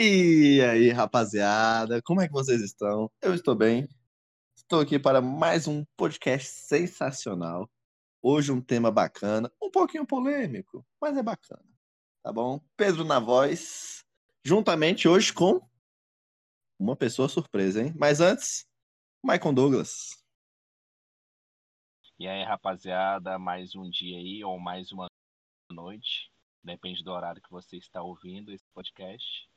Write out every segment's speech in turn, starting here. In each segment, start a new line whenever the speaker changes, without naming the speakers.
E aí, rapaziada, como é que vocês estão? Eu estou bem. Estou aqui para mais um podcast sensacional. Hoje um tema bacana, um pouquinho polêmico, mas é bacana. Tá bom? Pedro na voz, juntamente hoje com uma pessoa surpresa, hein? Mas antes, Maicon Douglas.
E aí, rapaziada, mais um dia aí, ou mais uma noite, depende do horário que você está ouvindo esse podcast.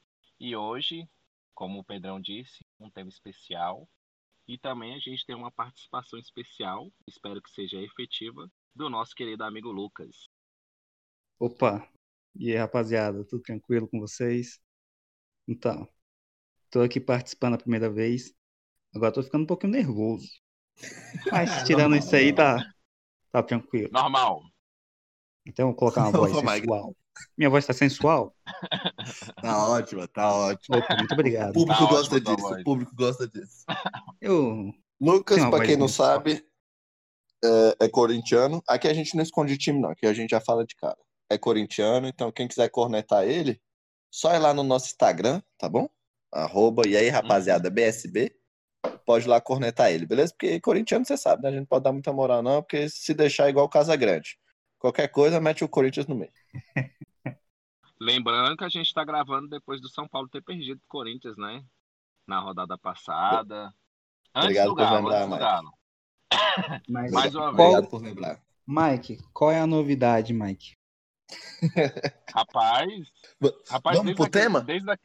E hoje, como o Pedrão disse, um tema especial. E também a gente tem uma participação especial, espero que seja efetiva, do nosso querido amigo Lucas.
Opa! E aí, rapaziada, tudo tranquilo com vocês? Então, tô aqui participando a primeira vez. Agora tô ficando um pouquinho nervoso. Mas tirando isso aí, tá, tá tranquilo.
Normal.
Então eu vou colocar uma voz
Mike.
sensual. Minha voz tá sensual?
Tá ótima, tá ótimo.
Muito
O
obrigado.
público
Tá
gosta
ótimo, tá
disso,
ótimo.
o público gosta disso.
Eu.
Lucas, pra quem não sabe, é, é corintiano. Aqui a gente não esconde time, não. Aqui a gente já fala de cara. É corintiano, então quem quiser cornetar ele, só ir lá no nosso Instagram, tá bom? Arroba, e aí, rapaziada, BSB. Pode ir lá cornetar ele, beleza? Porque corintiano, você sabe, né? A gente não pode dar muita moral, não, porque se deixar igual o Casa Grande. Qualquer coisa, mete o Corinthians no meio.
Lembrando que a gente está gravando depois do São Paulo ter perdido o Corinthians, né? Na rodada passada. Antes
Obrigado
do
por
Galo,
lembrar,
antes do
Mike.
Galo.
Mas
Mais uma
qual-
Obrigado por lembrar.
Mike, qual é a novidade, Mike?
Rapaz, rapaz
Vamos
desde
pro
aquele-
tema?
Desde, a-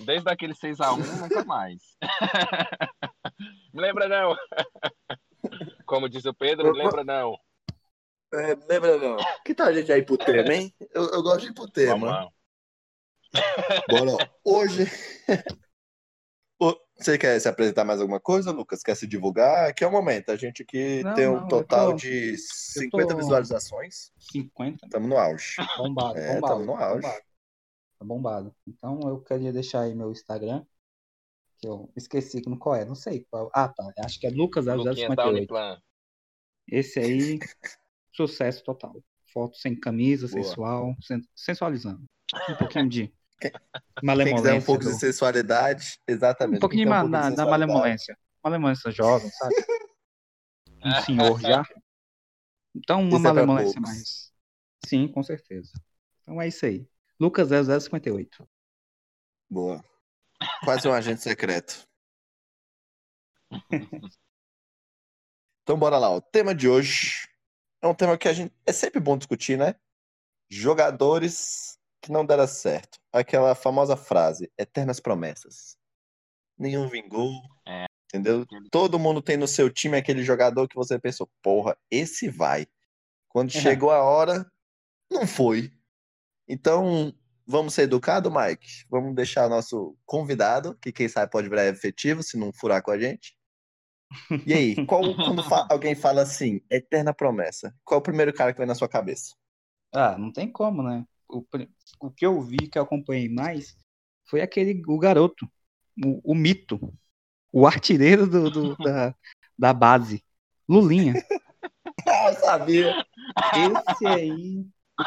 desde aquele 6x1, nunca mais. Me lembra não. Como diz o Pedro, me lembra não.
É, lembra não? Que tal a gente aí pro tema, hein? Eu, eu gosto de ir pro
Vamos
tema.
lá.
Bora, hoje. Você quer se apresentar mais alguma coisa, Lucas? Quer se divulgar? Aqui é o momento. A gente aqui
Não,
tem um
não,
total
tô-
de 50
tô-
visualizações.
50?
Estamos no auge.
Bombado,
É, tamo no auge.
bombado. Tá bombado. Então eu queria deixar aí meu Instagram. Que eu esqueci como qual é, não sei qual. Ah, tá. Acho que é
Luquinha da
Lucas0058.
Uniplan.
Esse aí, sucesso total. Foto sem camisa,
Boa.
sensual, sen- sensualizando. Um pouquinho de
Quem- Quem
malemolência.
quiser um pouco
do-
de sensualidade, exatamente.
um pouquinho
Quem
de
quer
ma- da, da malemolência. Malemolência jovem, sabe? Um senhor já. Então, uma
Isso é
malemolência
poucos.
mais. Sim, com certeza. Então é isso aí. Lucas 0058.
Boa. Quase um agente secreto. Então bora lá. O tema de hoje é um tema que a gente é sempre bom discutir, né? Jogadores que não deram certo. Aquela famosa frase, eternas promessas. Nenhum vingou.
É.
Entendeu? Todo mundo tem no seu time aquele jogador que você pensou, porra, esse vai. Quando
É.
chegou a hora, não foi. Então, vamos ser educados, Mike? Vamos deixar nosso convidado, que quem sabe pode virar efetivo, se não furar com a gente. E aí, qual, quando fa- alguém fala assim, eterna promessa, qual é o primeiro cara que vem na sua cabeça?
Ah, não tem como, né? O, o que eu vi, que eu acompanhei mais, foi aquele, o garoto, o, o mito, o artilheiro do, do- da, da base, Lulinha.
Ah, eu sabia!
Esse aí, a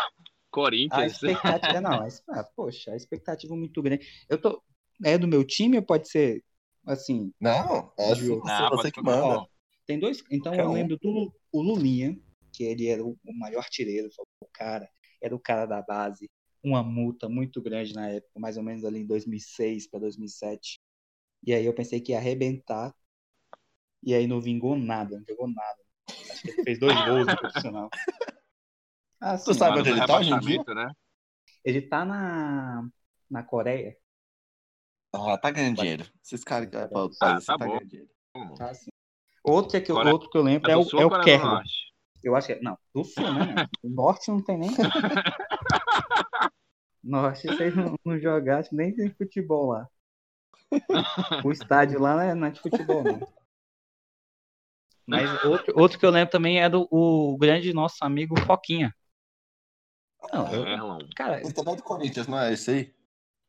Corinthians.
expectativa, não, a, ah, poxa, a expectativa é muito grande. Eu tô, é do meu time ou pode ser, assim,
Não, assim,
Não,
você,
Não,
você que manda.
Tem dois. Então
Qualquer
eu
um.
lembro do o Lulinha, que ele era o, o maior artilheiro, o cara, era o cara da base, uma multa muito grande na época, mais ou menos ali em 2006 para 2007. E aí eu pensei que ia arrebentar. E aí não vingou nada, não jogou nada. Acho que ele fez dois gols no profissional. Ah,
Tu sabe onde ele tá hoje em dia?
rebaixamento, né?
Ele tá na, na Coreia.
Ah, tá ganhando dinheiro. Esses caras que vai pra outro
Ah,
país,
tá
tá ganhando dinheiro.
Tá assim. Outro que, eu,
Coreia-
outro que eu lembro
É
é, o,
sul
é o Kerlon.
Norte?
Eu acho que é. Não, do sul, né? O norte não tem nem. Norte, vocês não, não jogassem, nem tem futebol lá. O estádio lá não é, não é de futebol, não. Mas outro, outro que eu lembro também é do o grande nosso amigo Foquinha. Não, eu-
Erlon.
cara,
Ele também é do Corinthians, não é esse aí?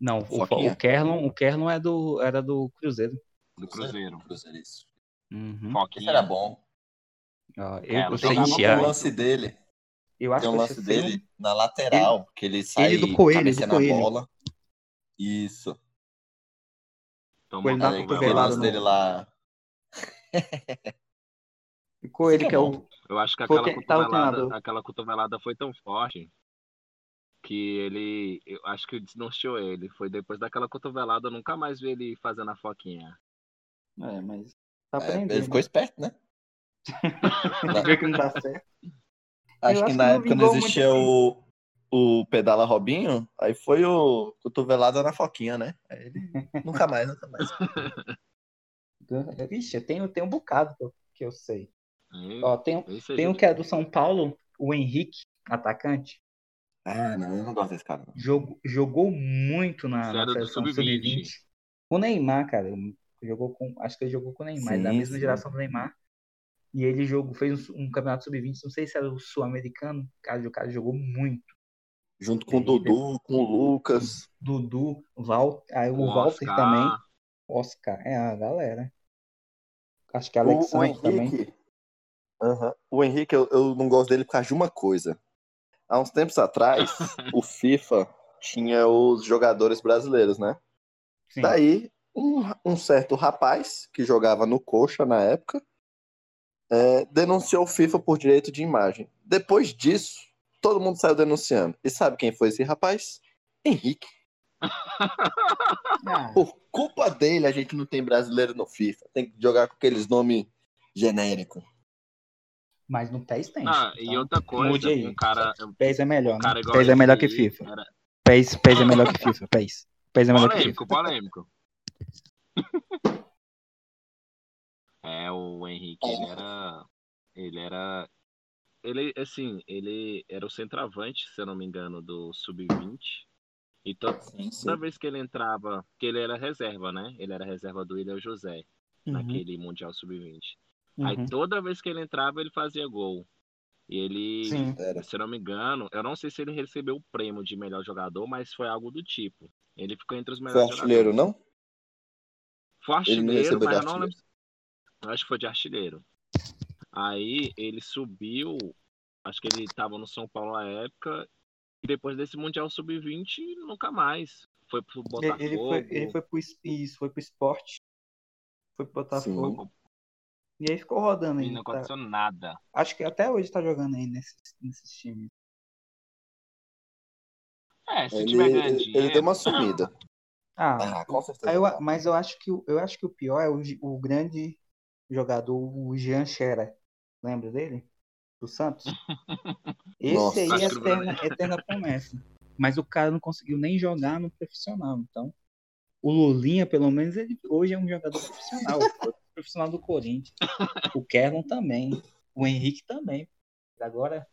Não, o, o Kerlon, o Kerlon é do, era do Cruzeiro.
Do Cruzeiro.
Cruzeiro, isso.
Uhum.
Foquinha.
Era bom.
É,
eu, eu sei
Tem
enfiar.
um lance dele.
Eu acho
Tem um
que eu
lance
um-
dele na lateral, que ele sai
ele do Coelho, do Coelho.
bola. Isso.
Ele
uma
uma
Aquele
cotovelada
lance
no-
dele lá.
Ele
que
que
é
é o.
Eu acho que aquela
quem tá o
cotovelada, aquela cotovelada foi tão forte que ele. Eu acho que desnorteou ele. Foi depois daquela cotovelada, eu nunca mais vi ele fazendo a foquinha.
É, mas. Tá
É, ele ficou esperto, né?
Vê que não tá certo.
Acho
Eu
que
acho
na
que
época não existia
muito
o, o Pedala Robinho, aí foi o cotovelada na foquinha, né? Aí ele nunca mais, nunca mais.
Vixe, eu tenho, tenho um bocado que eu, sei.
Aí,
Ó, tem, um- tem um que é do São Paulo, o Henrique, atacante.
Ah, não, eu não gosto desse cara. não.
Jogou, jogou muito na, na
do
seleção
sub-20.
sub-20. O Neymar, cara, jogou com, acho que ele jogou com o Neymar,
Sim,
da mesma
sim.
geração do Neymar. E ele jogou, fez um, um campeonato sub-20, não sei se era o sul-americano, cara, o cara jogou muito.
Junto com o. Dudu, com o Lucas.
Dudu, Val, aí o,
O
Walter
Oscar.
também, Oscar, é a galera. Acho que
O, o
Alexandre também.
Henrique. Aham. O Henrique, eu, eu não gosto dele por causa de uma coisa. Há uns tempos atrás, o FIFA tinha os jogadores brasileiros, né?
Sim.
Daí, um, um certo rapaz, que jogava no Coxa na época, é, denunciou o FIFA por direito de imagem. Depois disso, todo mundo saiu denunciando. E sabe quem foi esse rapaz? Henrique.
Ah,
Por culpa dele, a gente não tem brasileiro no FIFA. Tem que jogar com aqueles nomes genéricos.
Mas no PES tem.
Ah, e
então,
outra coisa,
mude aí.
um cara.
PES é melhor,
Um cara
né? PES é melhor que FIFA.
era
PES, PES é melhor que FIFA, PES. PES é melhor que
Polêmico,
FIFA.
polêmico. É, o Henrique, ele era. Ele era. Ele, assim, ele era o centroavante, se eu não me engano, do Sub-20. E to-
Sim, sim.
toda vez que ele entrava, que ele era reserva, né? Ele era reserva do William José,
Uhum,
naquele Mundial Sub-20.
Uhum.
Aí toda vez que ele entrava, ele fazia gol. E ele,
Sim.
Era.
se eu não me engano, eu não sei se ele recebeu o prêmio de melhor jogador, mas foi algo do tipo. Ele ficou entre os
Foi
melhores
artilheiro,
jogadores.
não?
Foi
Ele não
artilheiro,
recebeu de
mas eu não
artilheiro.
lembro. Eu acho que foi de artilheiro. Aí ele subiu, acho que ele estava no São Paulo na época, e depois desse Mundial Sub-20, nunca mais. Foi pro Botafogo.
Ele foi, ele foi pro, isso, foi pro esporte. Foi pro Botafogo. E aí ficou rodando
E
aí.
não
tá?
aconteceu nada.
Acho que até hoje tá jogando aí nesses, nesses times.
É, se
Ele,
tiver ganhando
ele,
dinheiro.
ele deu uma sumida.
Ah,
Ah, com certeza.
eu, mas eu acho que o- eu acho que o pior é o, o grande jogador, o Jean Scherer. Lembra dele? Do Santos? Esse
Nossa.
aí é eterna, eterna promessa. Mas o cara não conseguiu nem jogar no profissional. Então, o Lulinha, pelo menos, ele hoje é um jogador profissional. Profissional do Corinthians. O Kerlon também. O Henrique também. Agora,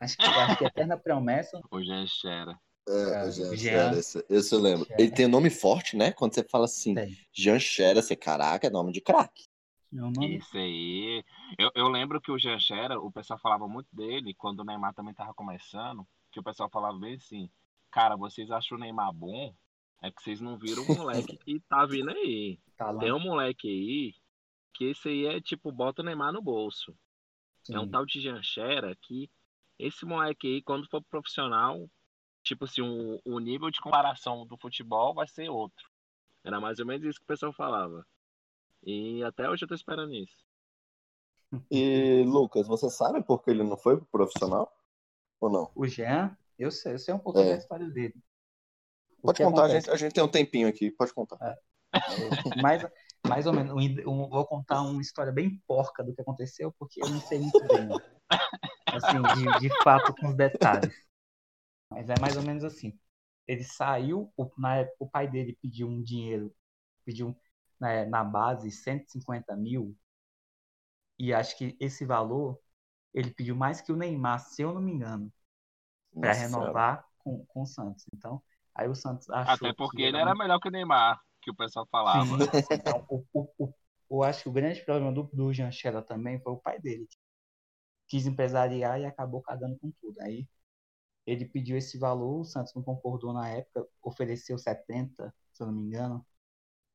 acho que, acho que é eterna promessa.
O Jean Scherer.
É,
Cara,
o Jean
Jean.
Scherer, esse, esse eu lembro.
Scherer.
Ele tem um nome forte, né? Quando você fala assim,
Tem.
Jean Scherer, você, caraca, é nome de craque.
É o nome.
Isso aí. Eu, eu lembro que o Jean Scherer, o pessoal falava muito dele quando o Neymar também tava começando, que o pessoal falava bem assim, cara, vocês acham o Neymar bom? É que vocês não viram o moleque que tá vindo aí.
Tá lá.
Tem um moleque aí que esse aí é tipo, bota o Neymar no bolso. É um
Sim.
tal de Jean Scherer que esse moleque aí, quando for profissional, tipo assim, o, o nível de comparação do futebol vai ser outro. Era mais ou menos isso que o pessoal falava. E até hoje eu tô esperando isso.
E, Lucas, você sabe por que ele não foi pro profissional? Ou não?
O Jean, eu sei, eu sei um pouquinho
É.
da história dele.
Pode contar, a gente, a gente tem um tempinho aqui, pode contar.
mais, mais ou menos, um- um- vou contar uma história bem porca do que aconteceu, porque eu não sei muito bem, assim, de, de fato com os detalhes. Mas é mais ou menos assim. Ele saiu, o- na época o pai dele pediu um dinheiro, pediu né, na base 150 mil, e acho que esse valor ele pediu mais que o Neymar, se eu não me engano, para renovar com, com o Santos. Então, aí o Santos achou
Até porque
que
ele era melhor que o Neymar, que o pessoal falava.
Então, o, o, o, eu acho que o grande problema do, do Jean Scherer também foi o pai dele. Quis empresariar e acabou cagando com tudo. Aí ele pediu esse valor, o Santos não concordou na época, ofereceu 70, se eu não me engano.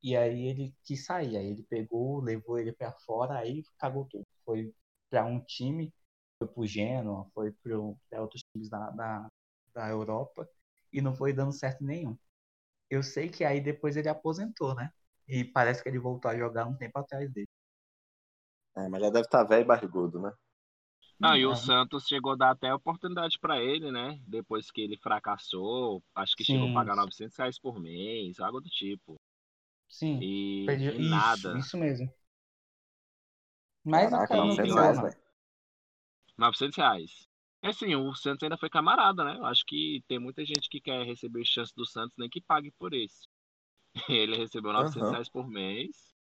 E aí ele quis sair. Aí ele pegou, levou ele pra fora, aí cagou tudo. Foi pra um time, foi pro Genoa, foi para outros times da, da, da Europa e não foi dando certo nenhum. Eu sei que aí depois ele aposentou, né? E parece que ele voltou a jogar um tempo atrás dele.
É, mas já deve estar velho e barrigudo, né?
Não, e o. Santos chegou a dar até oportunidade pra ele, né? Depois que ele fracassou, acho que chegou a
Sim.
pagar 900 reais por mês, algo do tipo.
Sim.
E,
Perdi-
e
Isso,
nada.
isso mesmo. Mas
Caraca,
cara não
900
vingou,
reais,
não.
velho.
900 reais. É assim, o Santos ainda foi camarada, né? Eu acho que tem muita gente que quer receber chance do Santos, nem que pague por isso. Ele recebeu 900
Aham.
reais por mês.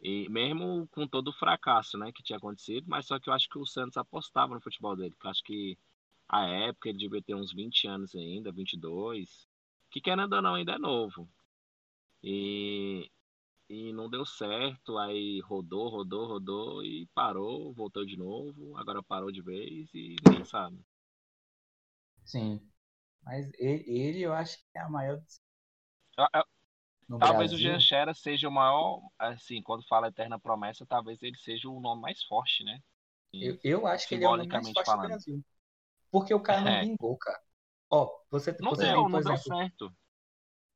E mesmo com todo o fracasso, né, que tinha acontecido, mas só que eu acho que o Santos apostava no futebol dele. Que eu acho que a época ele devia ter uns 20 anos ainda, 22. Que querendo ou não, ainda é novo. E, e não deu certo, aí rodou, rodou, rodou e parou, voltou de novo, agora parou de vez e ninguém sabe.
Sim. Mas ele, ele eu acho que é a maior
Eu- eu-
no
Talvez o
Brasil.
Jean Scherer seja o maior, assim, quando fala Eterna Promessa, talvez ele seja o nome mais forte, né?
Eu, eu acho que ele é o nome mais forte do
falando.
Brasil. Porque o cara não
É.
vingou, cara. Ó, você,
Não
você
deu,
tem,
não deu
exemplo,
certo.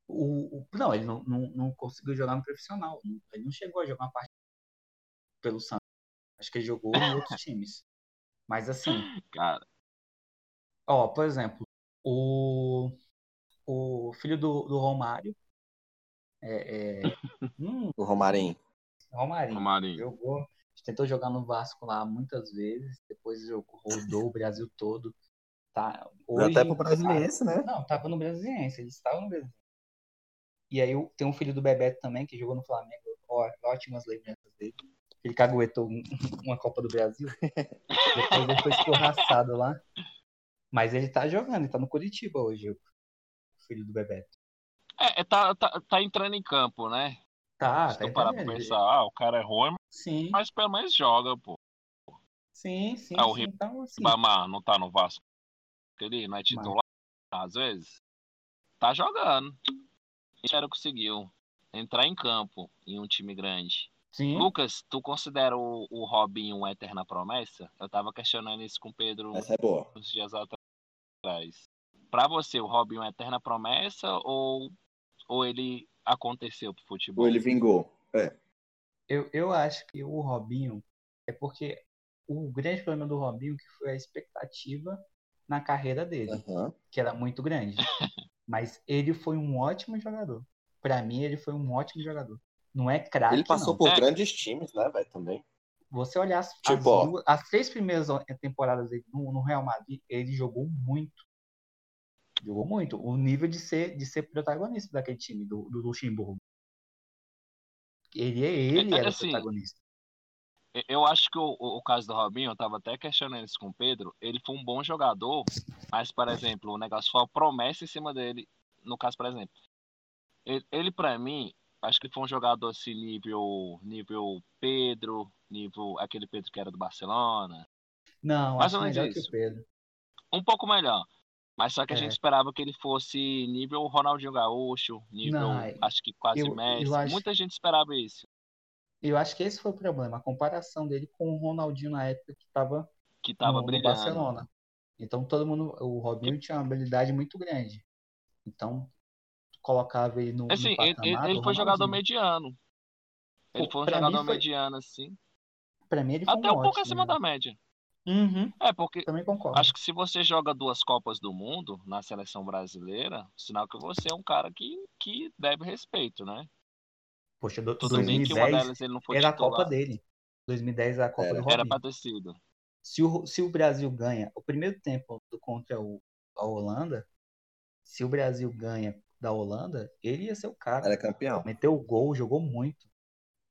O, o- não, ele não, não, não conseguiu jogar no profissional. Ele não chegou a jogar uma partida pelo Santos. Acho que ele jogou em outros times. Mas assim,
Cara,
ó, por exemplo, o, o filho do, do Romário, é, é, hum,
O Romarinho.
Romarinho,
Romarinho.
jogou, tentou jogar no Vasco lá muitas vezes, depois jogou, rodou o Brasil todo. Tá, hoje,
Até pro brasiliense, né?
Não, tava no Brasiliense, ele estava no Brasiliense. E aí tem um filho do Bebeto também, que jogou no Flamengo, ó, ótimas lembranças dele. Ele caguetou um- uma Copa do Brasil. Depois ele foi escorraçado lá. Mas ele tá jogando, ele tá no Curitiba hoje, o filho do Bebeto.
É, é, tá, tá, tá entrando em campo, né?
Tá,
Se
tá
parar pra pensar, ah, o cara é ruim,
Sim,
mas pelo menos joga, pô.
sim, sim,
Ah, o
sim. Então, assim,
Ribamar não tá no Vasco. Ele não é titular, às vezes. Tá jogando. Espero conseguiu entrar em campo em um time grande.
sim,
Lucas, tu considera o, o Robinho uma eterna promessa? Eu tava questionando isso com o Pedro
Essa é boa.
uns dias atrás. Pra você, o Robinho é uma eterna promessa ou, ou ele aconteceu pro futebol?
Ou ele vingou. É.
eu, eu acho que o Robinho é porque o grande problema do Robinho que foi a expectativa na carreira dele.
Aham.
que era muito grande. Mas ele foi um ótimo jogador. Pra mim, ele foi um ótimo jogador. Não é craque,
Ele passou
não.
por
É.
grandes times, né, velho, também.
Você olhar as, as
Tipo, ó.
duas- as três primeiras temporadas dele no, no Real Madrid, ele jogou muito. Jogou muito. O nível de ser, de ser protagonista daquele time, do, do Luxemburgo. Ele, ele
É, é
era o
assim,
protagonista.
Eu- Eu acho que o, o caso do Robinho, eu tava até questionando isso com o Pedro, ele foi um bom jogador, mas, por exemplo, o negócio foi a promessa em cima dele. No caso, por exemplo, ele, ele para mim, acho que foi um jogador assim, nível, nível Pedro, nível aquele Pedro que era do Barcelona,
Não,
mais
acho
ou menos
melhor que
isso.
o Pedro.
um pouco melhor. Mas só que a
É.
gente esperava que ele fosse nível Ronaldinho Gaúcho, nível,
Não,
acho que quase
eu- eu
Messi.
acho-
Muita gente esperava isso.
Eu acho que esse foi o problema. A comparação dele com o Ronaldinho na época que estava
Que tava
no, no. Barcelona. Então todo mundo, o Robinho tinha uma habilidade muito grande. Então colocava ele no, no
Assim, ele,
patamar
ele
do
foi jogador mediano. Ele
Pô,
foi um jogador
foi-
mediano, assim.
Pra mim ele foi
Até
um
um pouco
ótimo
acima
jogador.
da média.
Uhum,
É, porque
também concordo.
acho que se você joga duas Copas do Mundo na seleção brasileira, sinal que você é um cara que, que deve respeito, né?
Poxa, do,
Tudo bem que uma
2010
delas ele não foi
era a. Copa dele. 2010 era a Copa
Era.
do
Era
Robinho.
pra ter sido.
Se o, se o Brasil ganha o primeiro tempo do- contra o, a Holanda, se o Brasil ganha da Holanda, ele ia ser o cara.
Era campeão.
Meteu o gol, jogou muito.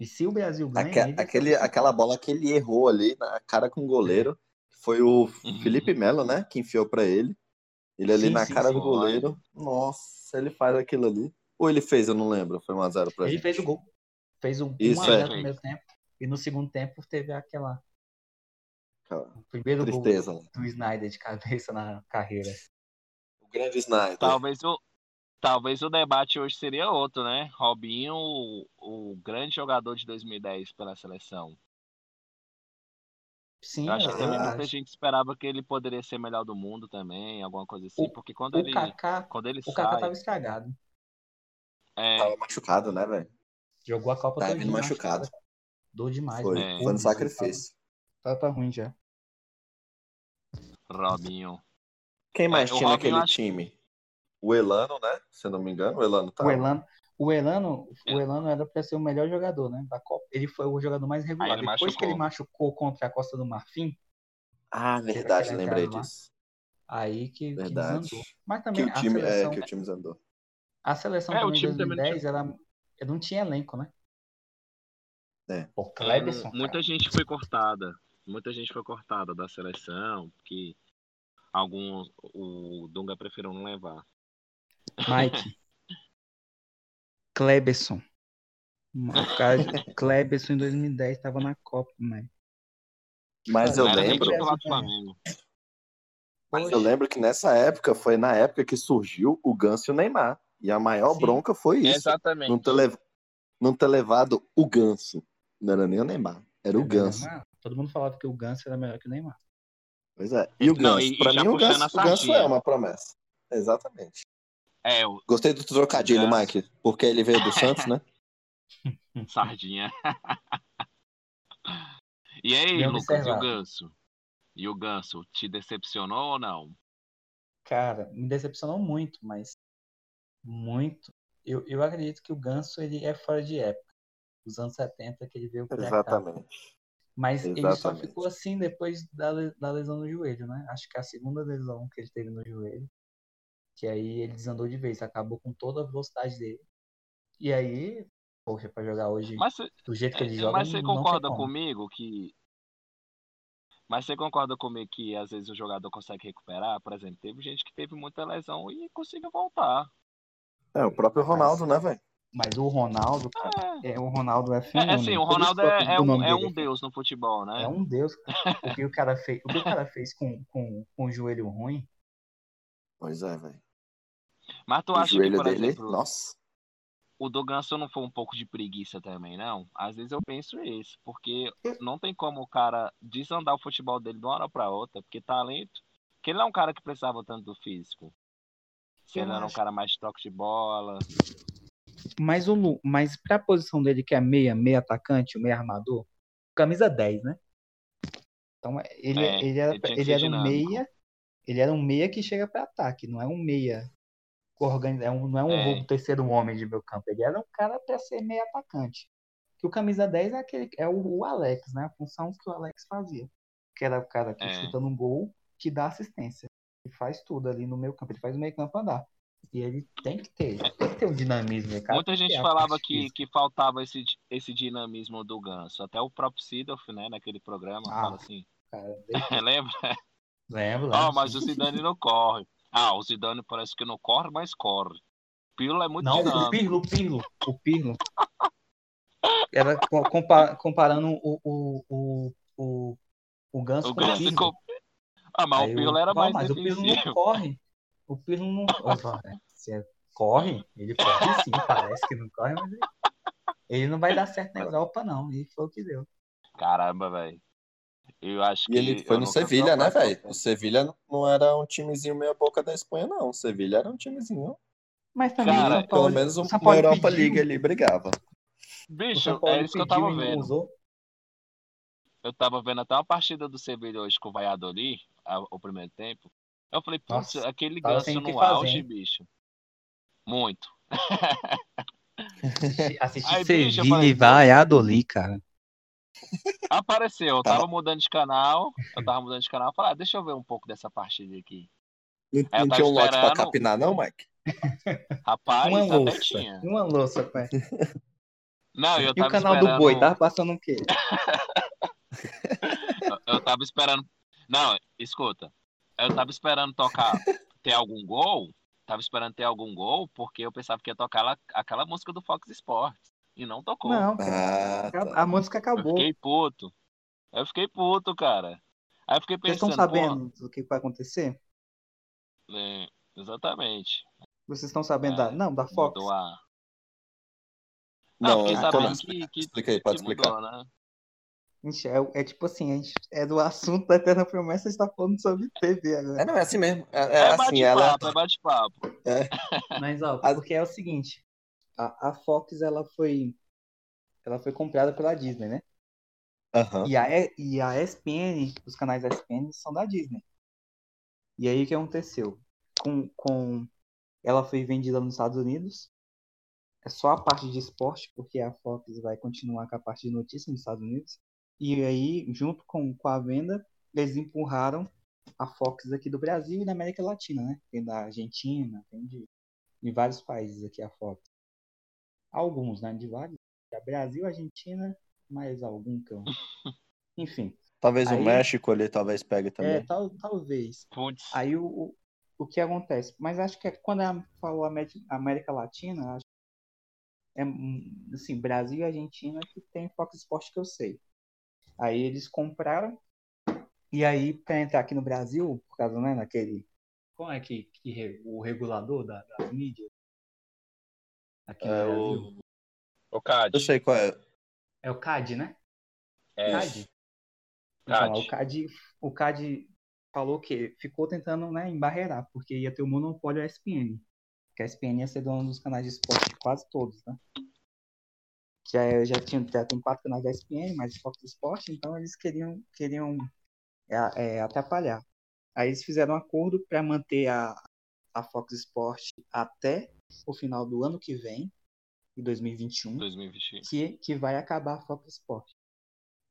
E se o Brasil ganha,
Aque- aquele, aquela bola que ele errou ali na cara com o goleiro foi o
Uhum.
Felipe Melo, né? Que enfiou pra ele. Ele ali
Sim,
na
sim,
cara
sim.
do goleiro. Nossa, ele faz aquilo ali. Ou ele fez, eu não lembro. Foi 1x0 pra
Ele
gente.
fez o gol. Fez um
Isso,
1 a 0
é.
no primeiro tempo. E no segundo tempo teve aquela.
Cara,
O primeiro
Tristeza.
gol do Snyder de cabeça na carreira.
O grande Snyder.
Talvez o, talvez o debate hoje seria outro, né? Robinho, o, o grande jogador de 2010 pela seleção.
Sim,
Eu acho que
eu
também muita gente esperava que ele poderia ser melhor do mundo também, alguma coisa assim,
O-
porque quando
O
ele,
Kaká,
quando ele
o Kaká
sai,
tava estragado.
É,
Tava machucado, né, velho?
Jogou a Copa
Tá vindo machucado.
Dor demais.
Foi,
né?
foi
Pô,
no sacrifício.
Tá, tá ruim já.
Robinho.
Quem mais
É,
tinha naquele
acho-
time? O Elano, né? Se eu não me engano, o Elano tá.
O Elano, o Elano,
É.
o Elano era para ser o melhor jogador, né, da Copa. Ele foi o jogador mais regular. Depois que ele
machucou.
machucou contra a Costa do Marfim,
Ah, verdade, lembrei
lá.
disso.
aí que, que
Verdade.
desandou. Mas
Que
também
o time,
a seleção,
é, que o time desandou.
A seleção
É,
também em
time também não
2010 era, era- não tinha elenco, né?
É.
Pô, Cleberson,
muita
cara.
gente foi cortada. Muita gente foi cortada da seleção, porque alguns o Dunga preferiu não levar.
Mike. Kleberson. O cara, Kleberson em 2010 tava na Copa, né?
Mas eu lembro, mas eu lembro que nessa época foi na época que surgiu o Ganso e o Neymar. E a maior
Sim.
bronca foi isso.
Exatamente.
Não ter, lev- não ter levado o Ganso. Não era nem o Neymar, era o Ganso.
Neymar, Todo mundo falava que o Ganso era melhor que o Neymar.
Pois é. E o Ganso? pra
já
mim, o Ganso,
a
o Ganso é uma promessa. Exatamente.
É, o
Gostei do trocadilho,
Ganso.
Mike, porque ele veio do Santos, né?
Sardinha. e aí,
Bem
Lucas, e o
observado.
Ganso? E o Ganso, te decepcionou ou não?
Cara, me decepcionou muito, mas muito. Eu, eu acredito que o Ganso ele é fora de época. Os anos 70 que ele veio mercado.
Exatamente.
Mas ele só
Exatamente.
ficou assim depois da, da lesão no joelho, né? Acho que é a segunda lesão que ele teve no joelho. Que aí ele desandou de vez, acabou com toda a velocidade dele. E aí, poxa, pra jogar hoje
Mas, cê-
do jeito que ele
é,
joga,
mas você
não
concorda comigo que. Mas você concorda comigo que às vezes o jogador consegue recuperar? Por exemplo, teve gente que teve muita lesão e conseguiu voltar.
É, o próprio Ronaldo, né, velho?
Mas o Ronaldo, cara,
É,
é, o Ronaldo é
é
fenômeno.
assim, o Ronaldo é, é
o
um, é um deus no futebol, né?
É um deus, cara. O que o cara fez, o que o cara fez com, com, com o joelho ruim,
Pois é, velho.
Mas tu
O
acha que,
joelho
por
dele,
exemplo,
nossa.
o do Ganso não foi um pouco de preguiça também, não? Às vezes eu penso isso, porque não tem como o cara desandar o futebol dele de uma hora pra outra, porque talento. Porque ele não é um cara que precisava tanto do físico. Se
Eu
ele era um cara mais de toque de bola.
mas o Lu, mas pra posição dele que é meia, meia atacante, meia armador, camisa 10, né? Então ele,
É,
ele era,
ele
ele era um meia, ele era um meia que chega pra ataque, não é um meia organi- é um, não é um
É.
terceiro homem de meu campo, ele era um cara pra ser meia atacante. Que o camisa 10 é aquele é o, o Alex, né? A função que o Alex fazia. Que era o cara que
É.
chuta no gol, que dá assistência. Ele faz tudo ali no meio campo, ele faz o meio campo andar. E ele tem que ter, tem que ter um dinamismo, né, cara?
Muita gente falava que, que faltava esse, esse dinamismo do Ganso. Até o próprio Sidoff, né, naquele programa,
Ah,
fala assim.
Cara,
Lembra?
lembro,
Ah,
lembro.
mas o Zidane não corre. Ah, o Zidane parece que não corre, mas corre. Pirlo é muito
Não, o. Pirlo, o Pirlo, o Pirlo. Compa- comparando o, o, o, o, o Ganso
O
com o
Ganso
Pirlo.
com... Ah, mas
Aí
o Pirlo era
não,
mais
mas o Pirlo não
defensivo.
corre. O Pirlo não corre. Você corre? Ele corre sim, parece que não corre, mas ele, ele não vai dar certo na Europa, não. E foi o que deu.
Caramba, velho. Eu acho que.
E ele foi no Sevilha, né, velho? O Sevilha não era um timezinho meia boca da Espanha, não. O Sevilha era um timezinho.
Mas também
Cara,
Paulo,
Pelo menos um- uma Europa
pediu,
League ali brigava.
Bicho, é isso que eu tava vendo.
usou.
Eu tava vendo até uma partida do Sevilha hoje com o Valladolid, a- o primeiro tempo. Eu falei, putz,
Nossa,
aquele
tava
ganso no
fazer,
auge,
hein?
bicho. Muito.
Assistir Sevilha e Valladolid, cara.
Apareceu, eu
Tava-
tava mudando de canal, eu tava mudando de canal, eu falei, ah, deixa eu ver um pouco dessa partida aqui.
Não,
Aí
não
tava
tinha um lote pra
esperando-
capinar, não, Mike?
Rapaz,
Uma louça.
tinha.
Uma louça, pai.
Não, eu
E
tava
o canal
esperando...
do Boi, tá passando o quê?
Eu, eu tava esperando. Não, escuta. Eu tava esperando tocar ter algum gol. Tava esperando ter algum gol, porque eu pensava que ia tocar lá- aquela música do Fox Sports. E não tocou.
Não, cara.
Ah, tá.
A música
eu
acabou.
fiquei puto. Eu fiquei puto, cara. Aí eu fiquei
Vocês estão
pensando,
sabendo do que vai acontecer?
é, exatamente.
Vocês estão sabendo
É,
da. Não, da Fox.
Mudou a.
Não,
Não, fiquei
eu
sabendo que, que,
Explica aí, pode
que
explicar.
mudou, né?
Gente, é, é tipo assim, a gente é do assunto da Eterna Promessa, a gente tá falando sobre TV agora.
É, não, é assim mesmo. É, é
É,
assim, ela.
bate-papo, é bate-papo.
Mas, ó, porque é o seguinte, a, a Fox, ela foi, ela foi comprada pela Disney, né?
Aham.
E a, E- a ESPN, os canais da ESPN são da Disney. E aí o que aconteceu? Com, com ela foi vendida nos Estados Unidos. É só a parte de esporte, porque a Fox vai continuar com a parte de notícias nos Estados Unidos. E aí, junto com, com a venda, eles empurraram a Fox aqui do Brasil e da América Latina, né? Tem da Argentina, tem de, de vários países aqui a Fox. Alguns, né? De vários. Da Brasil, Argentina, mais algum eu. Enfim.
Talvez
Aí-
o México ali talvez pegue
É,
também.
tal, talvez.
Putz.
Aí o, o, o que acontece? Mas acho que é, quando ela falou América, América Latina, acho que é hum, assim, Brasil e Argentina que tem Fox Sports que eu sei. Aí eles compraram e aí para entrar aqui no Brasil, por causa né, naquele como é que, que re- o regulador da, das mídias aqui no
É
Brasil
o, o CAD.
Eu sei qual é.
é o CAD, né?
É,
CAD. Então,
CAD.
o CAD, o CAD falou que ficou tentando né, embarrear, porque ia ter o monopólio ESPN. Que a ESPN ia ser dona dos canais de esporte quase todos, né? Já, já, tinha, já tem quatro canais da ESPN, mais Fox Sport, então eles queriam, queriam é, é, atrapalhar. Aí eles fizeram um acordo para manter a, a Fox Sport até o final do ano que vem, em 2021,
2020.
que, que vai acabar a Fox Sport.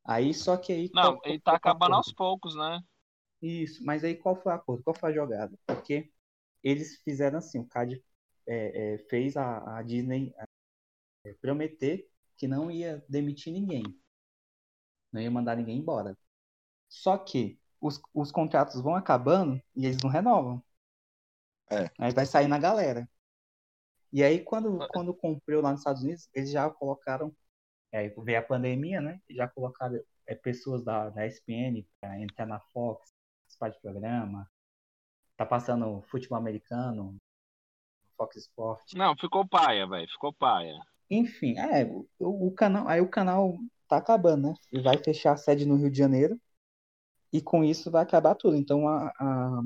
Aí, só que aí...
Não,
qual-
ele tá acabando aos poucos, né?
Isso, mas aí qual foi o acordo? Qual foi a jogada? Porque eles fizeram assim, o CAD é, é, fez a, a Disney é, prometer que não ia demitir ninguém, não ia mandar ninguém embora. Só que os, os contratos vão acabando e eles não renovam.
É.
Aí vai sair na galera. E aí quando, quando comprou lá nos Estados Unidos, eles já colocaram, é, aí veio a pandemia, né? E já colocaram é, pessoas da, da ESPN para entrar na Fox, participar de programa. Tá passando futebol americano, Fox Sport.
Não, ficou paia, velho. Ficou paia.
Enfim, é, o, o canal, aí o canal tá acabando, né? E vai fechar a sede no Rio de Janeiro. E com isso vai acabar tudo. Então a, a,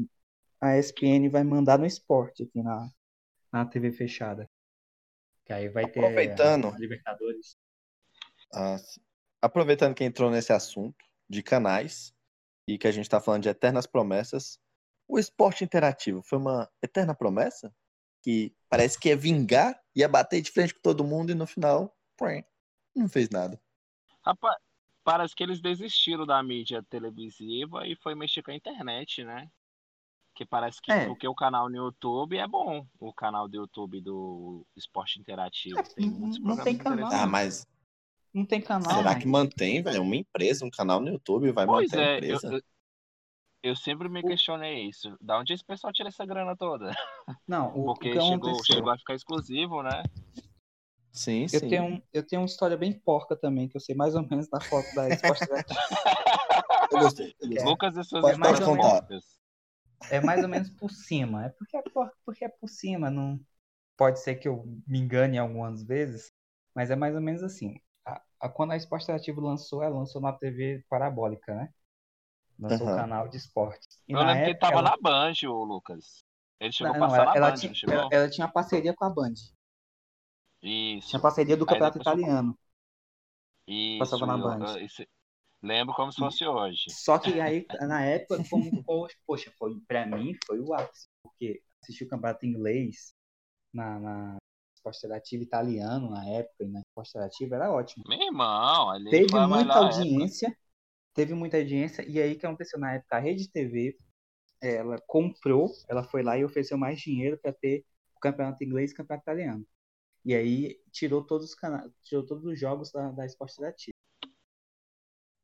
a ESPN vai mandar no esporte aqui na, na TV fechada. Que aí vai ter
Aproveitando.
a Libertadores.
Ah. Aproveitando que entrou nesse assunto de canais e que a gente tá falando de eternas promessas, o esporte interativo foi uma eterna promessa? Que parece que ia vingar, ia bater de frente com todo mundo e no final, prim, não fez nada.
Rapaz, parece que eles desistiram da mídia televisiva e foi mexer com a internet, né? Que parece que
É.
porque o canal no YouTube é bom. O canal do YouTube do Esporte Interativo
É,
tem
não-
muitos
não
programas
tem canal.
Ah, mas
Não tem canal.
será
mas-
que mantém, velho? Uma empresa, um canal no YouTube vai
Pois
manter a
é, eu,
empresa?
eu, eu sempre me questionei isso. Da onde esse pessoal tira essa grana toda?
Não, o, o
Porque
que
chegou, chegou a ficar exclusivo, né?
Sim,
Eu
sim.
tenho, eu tenho uma história bem porca também, que eu sei mais ou menos da foto da Interativo.
Eu gostei. eu gostei.
É.
Lucas e suas histórias
contar.
porcas.
É mais ou menos por cima. É porque é, por, porque é por cima. Não pode ser que eu me engane algumas vezes, mas é mais ou menos assim. A, a- quando a Esporte Interativo lançou, ela lançou na TV parabólica, né? Lançou o
Aham.
canal de esportes. E
Eu lembro que ele
época,
tava
ela,
na Band, o Lucas. Ele chegou
não,
a
não,
passar
ela,
na
ela
Band,
tinha,
não
ela, ela tinha parceria com a Band.
Isso.
Tinha parceria do
Aí
Campeonato Italiano.
Isso,
passava na Band.
eu- isso- lembro como se fosse hoje.
Só que aí, na época, como, poxa, foi, pra mim foi o ápice, porque assistir o campeonato inglês na, na esporte interativo italiano na época, e na esporte interativo era ótimo.
Meu irmão, ali
Teve muita
época.
Teve muita audiência, e aí que aconteceu na época? A Rede TV, ela comprou, ela foi lá e ofereceu mais dinheiro para ter o campeonato inglês e o campeonato italiano. E aí tirou todos os canais, tirou todos os jogos da, da esporte interativo.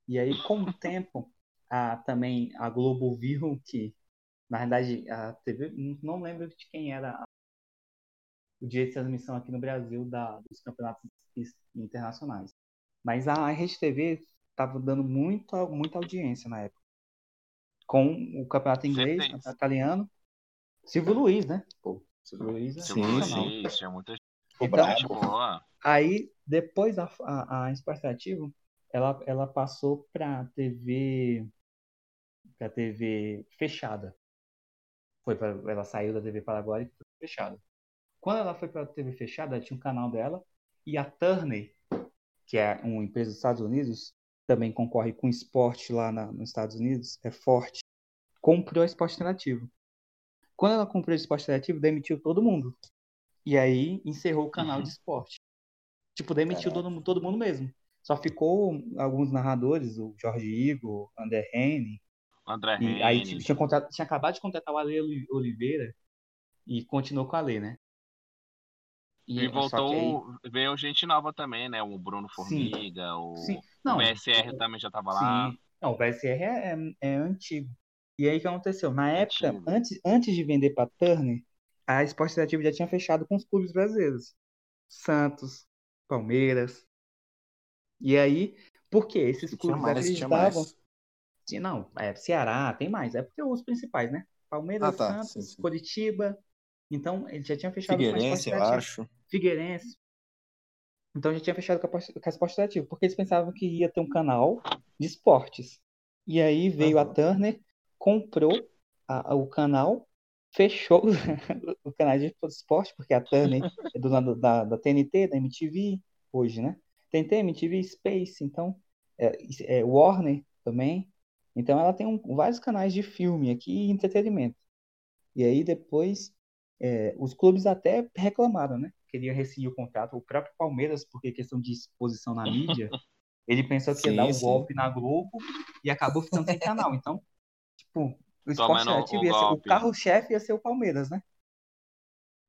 E aí, com o tempo, a, também a Globo viu que, na verdade, a TV, não lembro de quem era o direito de transmissão aqui no Brasil da, dos campeonatos is- internacionais. Mas a Rede TV estava dando muita, muita audiência na época. Com o campeonato inglês, o campeonato italiano. Silvio Luiz, né? Pô, Silvio Luiz é
Sim,
sensacional.
sim, tinha muita
Então,
boa.
Aí, depois a, a, a ela, ela passou para TV para TV fechada. Foi pra, ela saiu da TV Paraguai e foi fechada. Quando ela foi para a TV fechada, ela tinha um canal dela e a Turner que é uma empresa dos Estados Unidos, também concorre com esporte lá na, nos Estados Unidos, é forte, comprou a Esporte Interativo. Quando ela comprou o Esporte Interativo, demitiu todo mundo. E aí encerrou o canal
Uhum.
de esporte. Tipo, demitiu todo, todo mundo mesmo. Só ficou alguns narradores, o Jorge Igor, André Rene,
André
e aí
Rene.
tinha, contrat- tinha acabado de contratar o Ale Oli- Oliveira e continuou com a Ale, né?
E
só que
voltou, veio gente nova também, né? O Bruno
Sim.
Formiga, o,
Sim,
o
não,
VSR também já tava lá.
Não, o VSR é, é, é antigo. E aí o que aconteceu? Na época,
Antigo.
antes, antes de vender para Turner, a Esporte Interativo já tinha fechado com os clubes brasileiros. Santos, Palmeiras. E aí, por quê? Esses
Tinha
clubes
mais,
acreditavam. Tinha- Não, é, Ceará, tem mais. É porque os principais, né? Palmeiras,
Ah, tá,
Santos,
sim, sim.
Curitiba. Então, ele já tinha fechado com a Esporte
Figueirense, eu
Interativo.
acho.
Figueirense. Então já tinha fechado com a, Esporte Interativo, porque eles pensavam que ia ter um canal de esportes. E aí veio a. Turner, comprou a- a- o canal, fechou o canal de esporte, porque a Turner é do lado da, da TNT, da MTV, hoje, né? TNT, MTV, Space, então, é, é Warner também. Então ela tem um- vários canais de filme aqui e entretenimento. E aí depois é, os clubes até reclamaram, né? Queriam rescindir o contrato. O próprio Palmeiras, porque questão de exposição na mídia, ele pensou que ia
Sim,
dar um
sim.
golpe na Globo e acabou ficando sem canal. Então, tipo, o esporte ia ser, o carro-chefe ia ser o Palmeiras, né?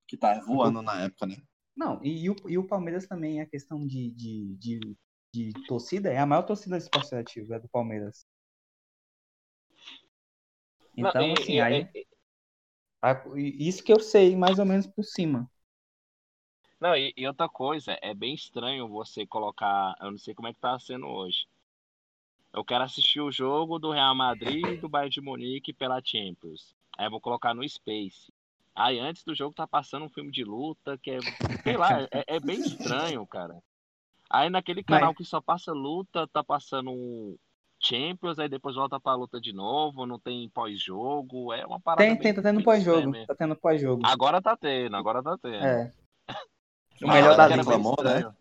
Que tá voando na época, né?
Não, e, e o, e o Palmeiras também, a questão de, de, de, de torcida, é a maior torcida do esporte interativo, é do Palmeiras.
Não,
Então,
e-
assim,
e-
aí,
e-
isso que eu sei, mais ou menos por cima.
Não, e, e outra coisa, é bem estranho você colocar. Eu não sei como é que tá sendo hoje. Eu quero assistir o jogo do Real Madrid e do Bayern de Munique pela Champions. Aí eu vou colocar no Space. Aí antes do jogo tá passando um filme de luta que é. Sei lá, é, é bem estranho, cara. Aí naquele canal que só passa luta, tá passando um Champions, aí depois volta pra luta de novo, não tem pós-jogo. É uma parada.
Tem, tem, tá tendo pós-jogo. Tá tendo pós-jogo.
Agora tá tendo, agora tá tendo.
É. O
Ah,
melhor da liga.
reclamou, né?
estranho.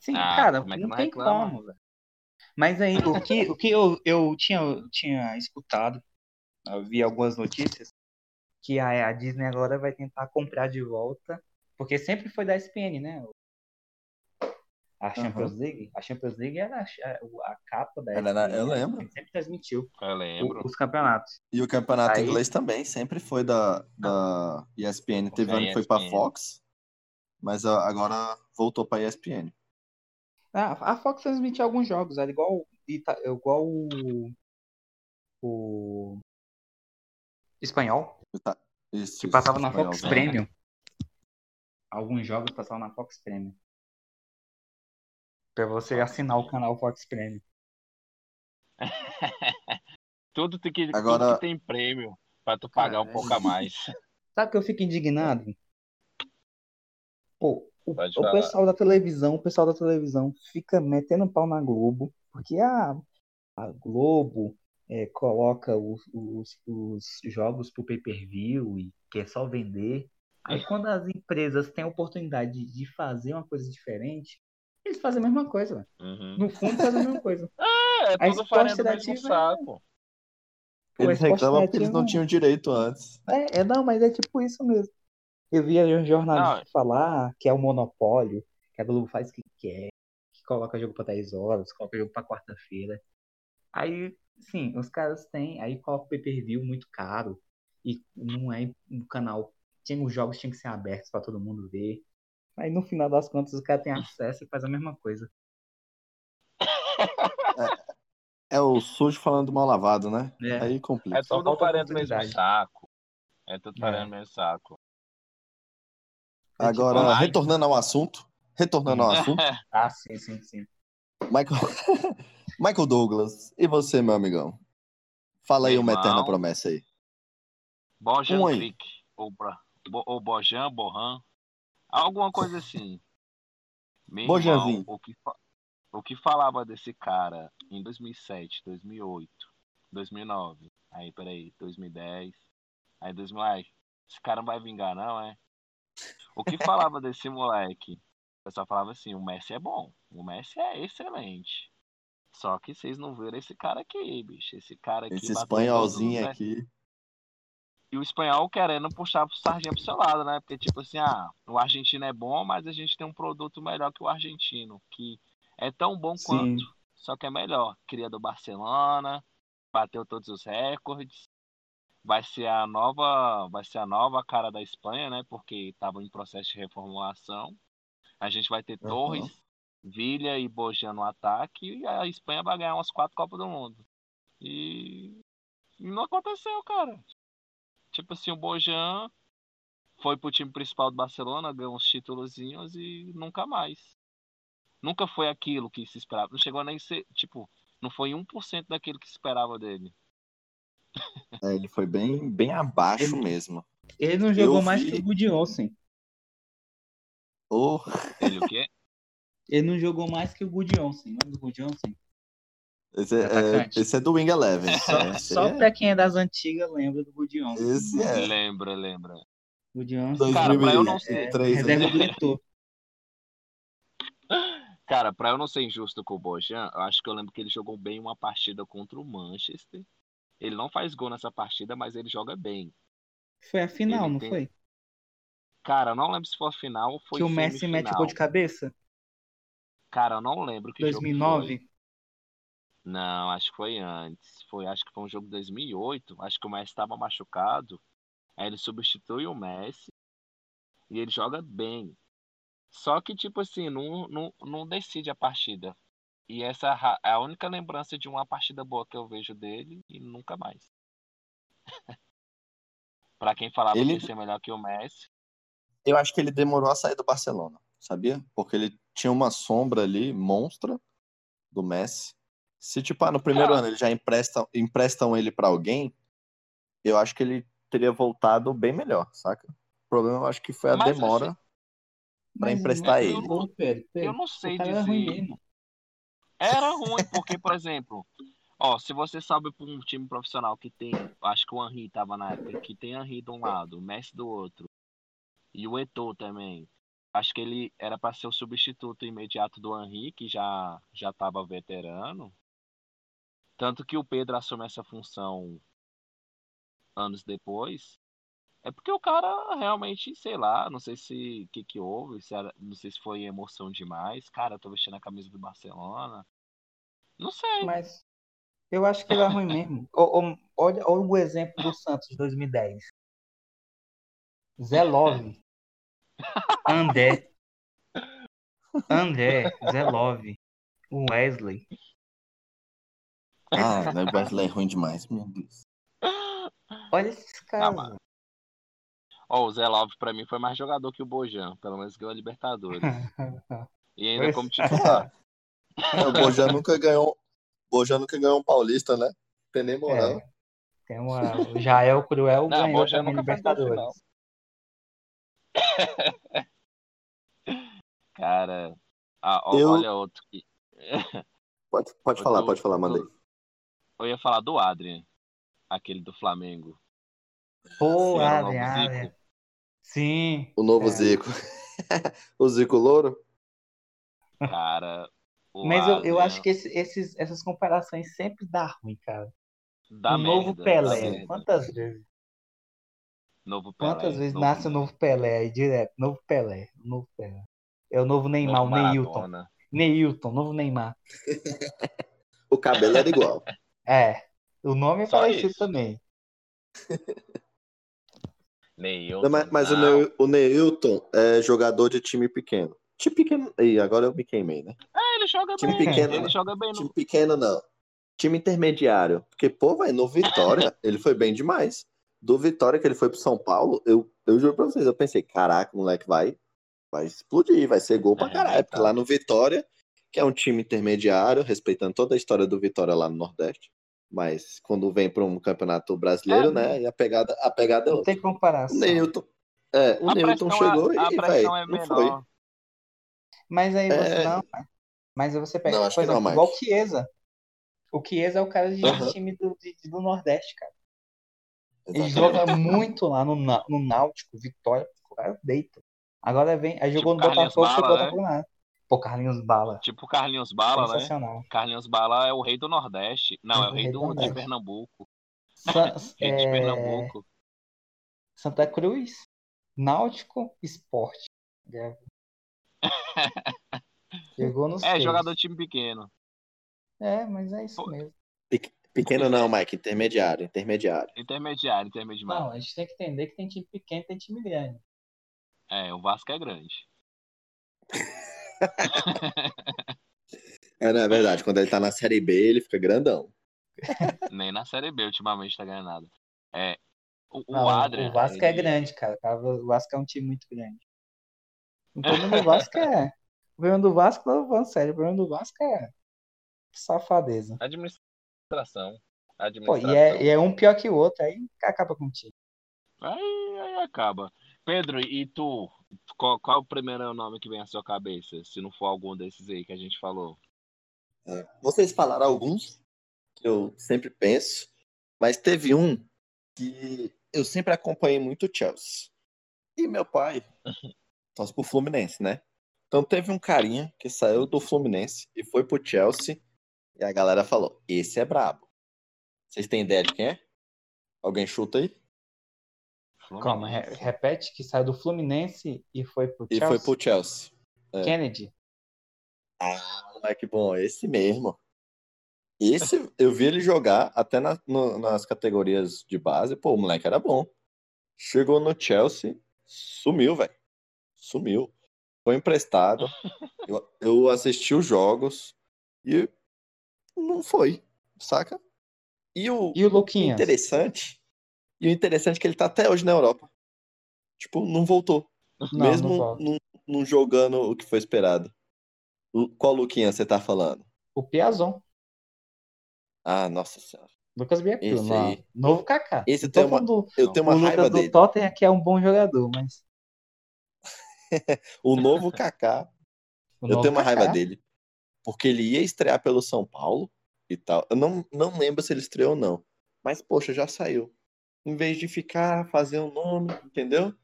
Sim,
Ah,
cara,
é
não
não
tem
reclama?
como, velho. Mas aí, o que, o que eu, eu tinha, tinha escutado, eu vi algumas notícias, que a, a Disney agora vai tentar comprar de volta, porque sempre foi da ESPN, né? A Champions League. A Champions League era a, a- a capa da
era-
ESPN,
eu
né?
lembro.
Sempre transmitiu
Eu lembro.
o- os campeonatos.
E o campeonato
Aí-
inglês também sempre foi da, da ESPN. Teve ano que foi pra. Fox, mas agora voltou pra ESPN.
Ah, a Fox transmitia alguns jogos, era igual, igual o, o espanhol.
Tá- Isso,
Que
isso,
passava na
espanhol,
Fox
né?
Premium. Alguns jogos passavam na Fox Premium. Pra você assinar o canal Fox Premium.
Tudo, tem que,
Agora-
tudo que tem prêmio pra tu pagar um
Cara,
pouco a mais.
Sabe que eu fico indignado? Pô, o, o pessoal da televisão, o pessoal da televisão fica metendo pau na Globo, porque a, a Globo é, coloca os, os, os jogos pro pay-per-view e quer só vender. Aí quando as empresas têm a oportunidade de, fazer uma coisa diferente, eles fazem a mesma coisa. velho.
Uhum.
No fundo, fazem a mesma coisa.
É, é
A
tudo farinha do mesmo
é-
saco.
Pô,
Eles reclamam porque eles não tinham direito antes.
É, é, não, mas é tipo isso mesmo. Eu via um jornalista
Não.
falar que é o monopólio, que a Globo faz o que quer, que coloca jogo pra 10 horas, coloca jogo pra quarta-feira. Aí, sim, os caras têm, aí coloca o pay-per-view muito caro e não é um canal. Tinha, os jogos tinham que ser abertos pra todo mundo ver. Aí no final das contas os caras têm acesso e faz a mesma coisa.
É o sujo falando do mal lavado, né?
É.
Aí complica.
É
Só
tudo
falta
farinha do mesmo saco. É tudo farinha
É.
saco.
Agora,
ai.
retornando ao assunto. Retornando ao assunto.
Ah, sim, sim, sim.
Michael... Michael Douglas. E você, meu amigão? Fala aí
Meu
uma
irmão.
eterna promessa aí.
Bojan
Um.
Crick. Ou, Bo- ou Bojan, Bohan. Alguma coisa assim. Meu
Bojanzinho.
irmão, o que, fa- o que falava desse cara em 2007, 2008, 2009, aí peraí, 2010, aí 2000, ai, esse cara não vai vingar não, é? O que falava desse moleque pessoal falava assim, o Messi é bom, o Messi é excelente. Só que vocês não viram esse cara aqui, bicho. Esse cara aqui.
Esse espanholzinho aqui.
E o espanhol querendo puxar o sardinha pro seu lado, né? Porque, tipo assim, ah, o argentino é bom, mas a gente tem um produto melhor que o argentino, que é tão bom
Sim.
quanto, só que é melhor. Cria do Barcelona, bateu todos os recordes. Vai ser a nova, vai ser a nova cara da Espanha, né? Porque estava em processo de reformulação. A gente vai ter
Uhum.
Torres, Villa e Bojan no ataque e a Espanha vai ganhar umas quatro Copas do Mundo. E e não aconteceu, cara. Tipo assim, o Bojan foi pro time principal do Barcelona, ganhou uns títulozinhos e nunca mais. Nunca foi aquilo que se esperava. Não chegou nem a ser, tipo, não foi 1% daquilo que se esperava dele.
É, ele foi bem, bem abaixo
Ele-
mesmo.
Ele não jogou
Eu
mais
vi-
que o Woody Olsen.
Oh,
Ele o quê?
Ele não jogou mais que o Woody Olsen. Lembra do Woody Olsen?
esse, é,
Atacante.
esse é do Wing Eleven.
Só,
É, esse
só
é-
pra quem é das antigas lembra do Woody Olsen.
Esse é.
Lembra, lembra.
Woody Olsen.
Cara, pra eu não
é,
ser.
reserva
né?
do Eto'o.
Cara, pra eu não ser injusto com o Bojan, eu acho que eu lembro que ele jogou bem uma partida contra o Manchester. Ele não faz gol nessa partida, mas ele joga bem.
Foi a final,
Ele
não
tem-
foi?
Cara, eu não lembro se foi a final ou foi
que o Messi
semifinal.
mete gol de cabeça?
Cara, eu não lembro que jogo
2009?
foi. Não, acho que foi antes. Foi, acho que foi um jogo de 2008. Acho que o Messi estava machucado. Aí ele substitui o Messi e ele joga bem. Só que, tipo assim, não, não, não decide a partida. E essa é a é a única lembrança de uma partida boa que eu vejo dele e nunca mais. pra quem falava
Ele-
que ia ser melhor que o Messi.
Eu acho que ele demorou a sair do Barcelona, sabia? Porque ele tinha uma sombra ali, monstra, do Messi. Se, tipo, ah, no primeiro
Cara.
ano ele já emprestam, emprestam ele pra alguém, eu acho que ele teria voltado bem melhor, saca? O problema, eu acho que foi a
Mas,
demora
assim,
pra
Mas
emprestar
eu
ele.
Eu
Pedro,
não sei
ruim
dizer.
mesmo.
Era ruim, porque, por exemplo, ó, se você sobe para um time profissional que tem, acho que o Henry tava na época, que tem Henry de um lado, o Messi do outro, e o Eto'o também. Acho que ele era para ser o substituto imediato do Henry, que já já tava veterano. Tanto que o Pedro assume essa função anos depois. É porque o cara realmente, sei lá, não sei se o que, que houve, se era- não sei se foi emoção demais. Cara, eu tô vestindo a camisa do Barcelona. Não sei.
Mas eu acho que ele é ruim mesmo. Olha, olha o exemplo do Santos de 2010. Zé Love. André. André, Zé Love. O Wesley.
Ah, o Wesley é ruim demais, meu Deus.
Olha esses
Ah,
caras.
mano. Ó, o Zé Love pra mim foi mais jogador que o Bojan, pelo menos ganhou a Libertadores. E ainda
Pois.
como titular.
É, o Bojan nunca ganhou. O Bojan nunca ganhou um paulista, né? Tem nem moral.
É, tem uma, o Jael Cruel
Não,
ganhou
Bojan
também
nunca
Libertadores.
Cara, ah, ó,
Eu-
olha outro que.
Pode, pode falar,
tô-
pode falar,
tô-
aí.
Eu ia falar do Adrian, aquele do Flamengo.
Pô, Adrian. Adrian. Sim.
O novo
É.
Zico. o Zico Louro?
Cara.
Mas eu, eu acho que esse- esses, essas comparações sempre dá ruim, cara.
dá
o novo
merda, dá
Pelé.
merda.
Quantas vezes?
Novo Pelé.
Quantas vezes
novo-
nasce o novo Pelé aí direto? Novo Pelé, novo Pelé. É o novo Neymar,
novo
o Neilton. Neilton, novo Neymar.
O cabelo era igual.
É. O nome é
Só
parecido
isso.
também.
Neilton.
mas mas o,
não.
Neu- o Neilton é jogador de time pequeno. Time pequeno. Ih, agora eu me queimei, né?
Ah, ele joga
Time
bem.
pequeno,
ele
né?
joga bem no
Time pequeno não. Time intermediário. Porque, pô, vai, no Vitória, ele foi bem demais. Do Vitória que ele foi pro São Paulo, eu, eu juro pra vocês, eu pensei, caraca, o moleque vai, vai explodir, vai ser gol pra caralho.
Arrebentar.
Porque lá no Vitória, que é um time intermediário, respeitando toda a história do Vitória lá no Nordeste. Mas quando vem pra um campeonato brasileiro,
É,
né? E a pegada, a pegada é
Não
outra.
tem
O
comparação.
Neilton. É, o
A
Neilton
é-
chegou
a
e, velho,
pressão é
não foi.
Mas aí você
É.
não. Mas aí você pega,
Não,
por
que não,
igual o Chiesa. O Chiesa é o cara de
Aham.
time do, de- do Nordeste, cara. Ele
Exatamente.
joga muito lá no, no Náutico, Vitória, o cara deita. Agora vem. Aí jogou
Tipo
no Botafogo,
Bala,
Botafogo nada. Pô, Carlinhos Bala.
Tipo Carlinhos Bala, né?
Sensacional.
Carlinhos Bala é o rei do Nordeste. Não, é o
É o
rei
rei do
do, de. Pernambuco.
Sa-
Rei de
é,
Pernambuco.
Santa Cruz, Náutico, Esporte. Chegou nos
É,
seis.
jogador de time pequeno.
É, mas é isso
Pô,
mesmo.
Pequeno não, Mike, intermediário, intermediário.
Intermediário, intermediário.
Não, a gente tem que entender que tem time pequeno e tem time grande.
É, o Vasco é grande.
É, não, é verdade. Quando ele tá na Série B, ele fica grandão.
Nem na Série B ultimamente tá ganhando nada. É, o, o
Não,
Adrian.
o Vasco é
ele-
grande, cara. O Vasco é um time muito grande. O problema do Vasco é. O problema do Vasco, não falando sério, o problema do Vasco é safadeza.
Administração.
Pô,
Administração.
e é, e é um pior que o outro, aí acaba com o time.
Aí, aí acaba. Pedro, e tu? Qual, qual é o primeiro nome que vem à sua cabeça? Se não for algum desses aí que a gente falou.
É, Vocês falaram alguns que eu sempre penso, mas teve um que eu sempre acompanhei muito o Chelsea. E meu pai torce pro Fluminense, né? Então teve um carinha que saiu do Fluminense e foi pro Chelsea e a galera falou: esse é brabo. Vocês têm ideia de quem é? Alguém chuta aí?
Calma, re- repete que saiu do Fluminense e foi pro
E
Chelsea.
foi pro Chelsea. é.
Kennedy.
Ah, moleque bom, esse mesmo. Esse eu vi ele jogar até na- no- nas categorias de base. Pô, o moleque era bom. Chegou no Chelsea, sumiu, velho. Sumiu. Foi emprestado. Eu, eu assisti os jogos e não foi, saca? E o
E o Luquinhas?
interessante, e o interessante é que ele tá até hoje na Europa. Tipo, não voltou.
Não,
mesmo
não
não, jogando o que foi esperado. Qual Luquinha você tá falando?
O Piazon.
Ah, nossa senhora.
Lucas
aí.
Novo Kaká.
Esse tem
tô
uma,
do-
eu tenho uma
o
raiva
Lucas do
dele.
Tottenham aqui é um bom jogador, mas.
O novo Kaká,
o
eu
novo
tenho uma raiva
Kaká-
dele. Porque ele ia estrear pelo São Paulo e tal. Eu não, não lembro se ele estreou ou não. Mas, poxa, já saiu. Em vez de ficar, fazer um nome, entendeu?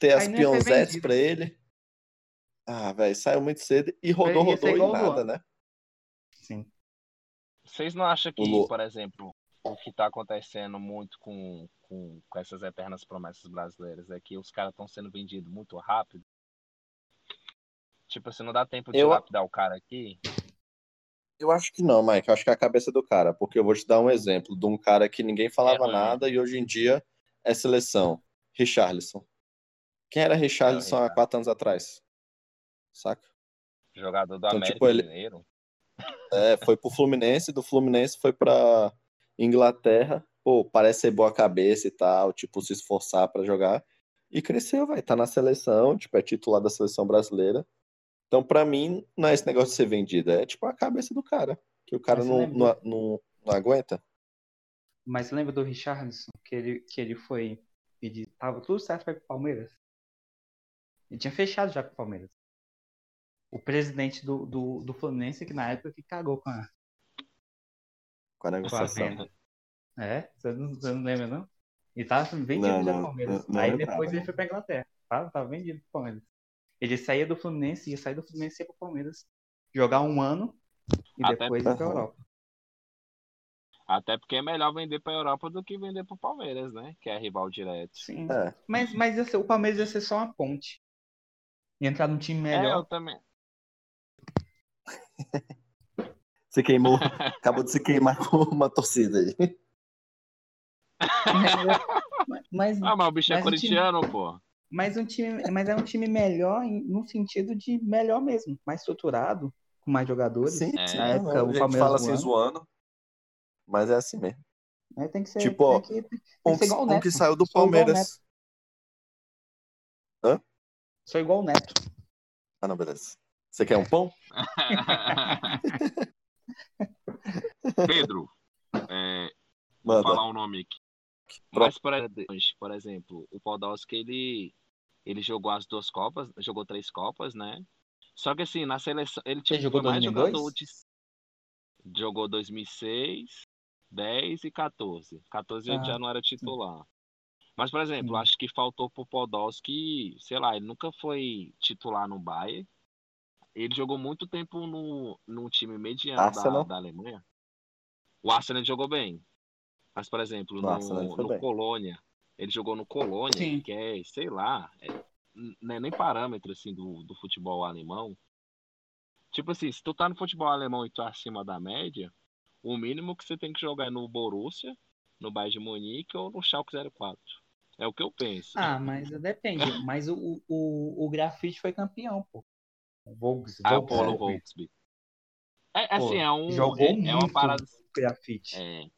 Ter as
vendido.
pra ele. Ah, velho, saiu muito cedo e rodou, rodou e
o
nada, né?
Sim.
Vocês não acham que, por exemplo, o que tá acontecendo muito com, com, com essas eternas promessas brasileiras é que os caras estão sendo vendidos muito rápido? Tipo, se não dá tempo de
Eu-
lapidar o cara aqui,
Eu acho que não, Mike. Eu acho que é a cabeça do cara. Porque eu vou te dar um exemplo de um cara que ninguém falava
ruim.
nada e hoje em dia é seleção. Richarlison. Quem era Richarlison há
Richarlison.
quatro anos atrás? Saca?
jogador do
Então,
América
tipo, ele-
Mineiro.
É, foi pro Fluminense, do Fluminense foi pra Inglaterra. Pô, parece ser boa cabeça e tal, tipo, se esforçar pra jogar. E cresceu, vai. Tá na seleção, tipo, é titular da seleção brasileira. Então, pra mim, não é esse negócio de ser vendido, é tipo a cabeça do cara. Que o cara não,
lembra-
não, não, não aguenta.
Mas lembra do Richarlison? Que ele, que ele foi pedir. Tava tudo certo pra ir pro Palmeiras. Ele tinha fechado já com o Palmeiras. O presidente do, do, do Fluminense, que na época que cagou com a,
Com a
com a
negociação.
É? Você não, você não lembra, não? Ele tava vendido
Não,
já pro Palmeiras.
não-
Aí depois ele foi pra Inglaterra. Tava, tava vendido pro Palmeiras. Ele saía do Fluminense, ia sair do Fluminense e ia pro Palmeiras. Jogar um ano e
Até-
depois ir pra
Aham.
Europa.
Até porque é melhor vender pra Europa do que vender pro Palmeiras, né? Que é rival direto.
Sim.
É.
Mas, mas ia ser- o Palmeiras ia ser só uma ponte. Ia entrar num time
É, eu
melhor.
também.
Você queimou, acabou de se queimar com uma torcida aí.
mas,
Ah, mas o bicho é
Mas o time-
corintiano, pô.
Mas, um time, mas é um time melhor em- no sentido de melhor mesmo. Mais estruturado, com mais jogadores.
Sim,
É.
sim.
Na época,
não,
o
a gente
Palmeiras
fala assim zoando, mas é assim mesmo.
Aí tem que ser.
Tipo, ó,
que, que
Um
ser
que,
igual o
um
Neto.
que saiu do Palmeiras.
Sou igual o Neto.
Ah, não, beleza. Você quer um pão?
Pedro, é, vou
Manda.
falar um nome aqui. Mas, por, por exemplo, o Podolski, ele, ele jogou as duas Copas, jogou três Copas, né? Só que assim, na seleção, ele tinha
Ele jogou
mais
2002?
jogador de... Jogou 2006, 10 e 14. 14 ele
Ah.
já não era titular. Mas, por exemplo,
Sim.
acho que faltou pro Podolski, sei lá, ele nunca foi titular no Bayern. Ele jogou muito tempo no, no time mediano da, da Alemanha. O Arsenal ele jogou bem. Mas, por exemplo,
No Arsenal ele
no, no. Colônia, ele jogou no Colônia,
Sim.
que é, sei lá, é, é nem parâmetro assim do, do futebol alemão. Tipo assim, se tu tá no futebol alemão e tu é acima da média, o mínimo que você tem que jogar é no Borussia, no Bayern de Munique ou no Schalke 04. É o que eu penso.
Ah, mas depende. Mas o, o, o grafite foi campeão, pô. O Volks,
Ah, o
Volks,
Volksby. É assim, é um.
jogou
é, é uma
muito.
parada.
grafite.
É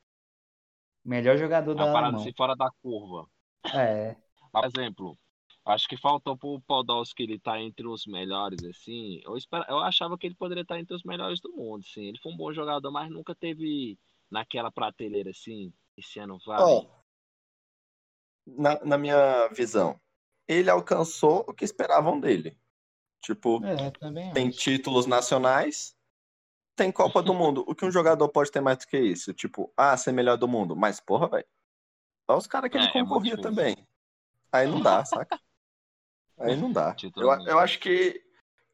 Melhor jogador da
parada
alemão.
assim fora da curva.
É.
Por exemplo, acho que faltou pro Podolski ele estar entre os melhores, assim. Eu, espera, eu achava que ele poderia estar entre os melhores do mundo, assim. Ele foi um bom jogador, mas nunca teve naquela prateleira, assim. Esse ano vai.
Ó, na, na minha visão, ele alcançou o que esperavam dele. Tipo,
É, também
tem
acho.
títulos nacionais, tem Copa do Mundo. O que um jogador pode ter mais do que isso? Tipo, ah, ser melhor do mundo. Mas, porra, velho. Olha os caras que
É,
ele
é
concorria
difícil.
também. Aí não dá, saca? Aí não dá. Eu, eu acho que,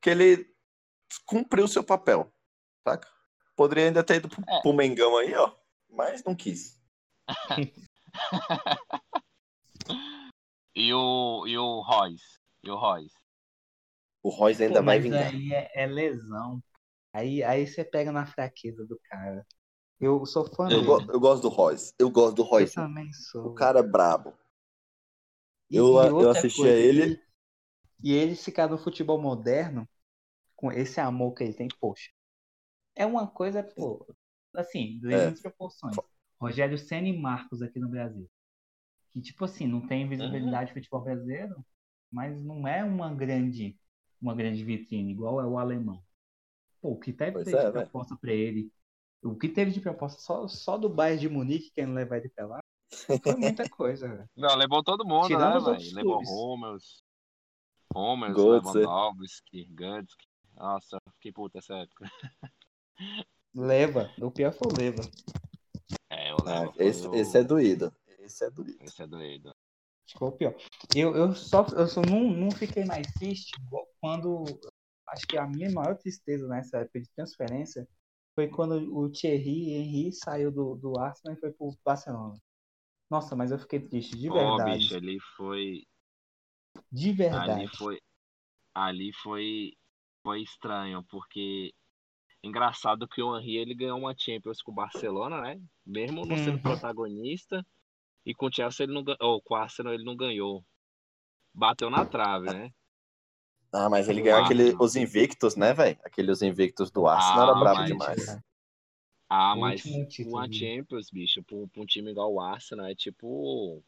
que ele cumpriu o seu papel, saca? Poderia ainda ter ido pro,
É.
pro Mengão aí, ó. Mas não quis.
E o, e o Royce. E o Royce.
O Royce ainda
Pô,
vai vingar.
aí é, é lesão. Aí, aí você pega na fraqueza do cara. Eu sou fã
Eu,
dele.
go- eu gosto do Royce. Eu gosto do
Eu
Royce.
também sou.
O cara é brabo.
E-
eu-
e
eu assisti
coisa,
a ele-
E, ele ficar no futebol moderno, com esse amor que ele tem, poxa. É uma coisa, pô, assim,
É.
grandes proporções. Rogério Senna e Marcos aqui no Brasil. Que, tipo assim, não tem visibilidade no futebol brasileiro, mas não é uma grande, uma grande vitrine, igual é o alemão. Pô, o que teve
Pois
de
é, velho.
proposta pra ele, o que teve de proposta só, só do Bayern de Munique, querendo levar ele pra lá, foi muita coisa, velho.
Não, levou todo mundo,
Tirando
né,
os outros
velho? Levou. Hummels, Hummels,
Götze.
Lewandowski, Götze. Nossa, fiquei puta essa época.
Leva, o pior foi o Leva.
É, eu
Ah,
lembro. foi
esse,
o-
esse é doído. Esse é doído.
Esse é doido.
Ficou pior. Eu, eu só, eu só não, não fiquei mais triste quando. Acho que a minha maior tristeza nessa época de transferência foi quando o Thierry Henry saiu do, do Arsenal e foi pro Barcelona. Nossa, mas eu fiquei triste, de verdade.
bicho, ali foi.
De
Ali
verdade.
foi. Ali foi. Foi estranho, porque. Engraçado que o Henry ele ganhou uma Champions com o Barcelona, né? Mesmo não sendo
Uhum.
protagonista. E com o Chelsea ele não ganhou. Ou com o Arsenal ele não ganhou. Bateu na trave, né?
Ah, mas ele ganhou aquele, os invictos, né, velho? Aqueles invictos do Arsenal
Ah,
era brabo
mas-
demais.
Ah,
O
mas uma? Champions, bicho, pra um, pra time igual o Arsenal, é tipo.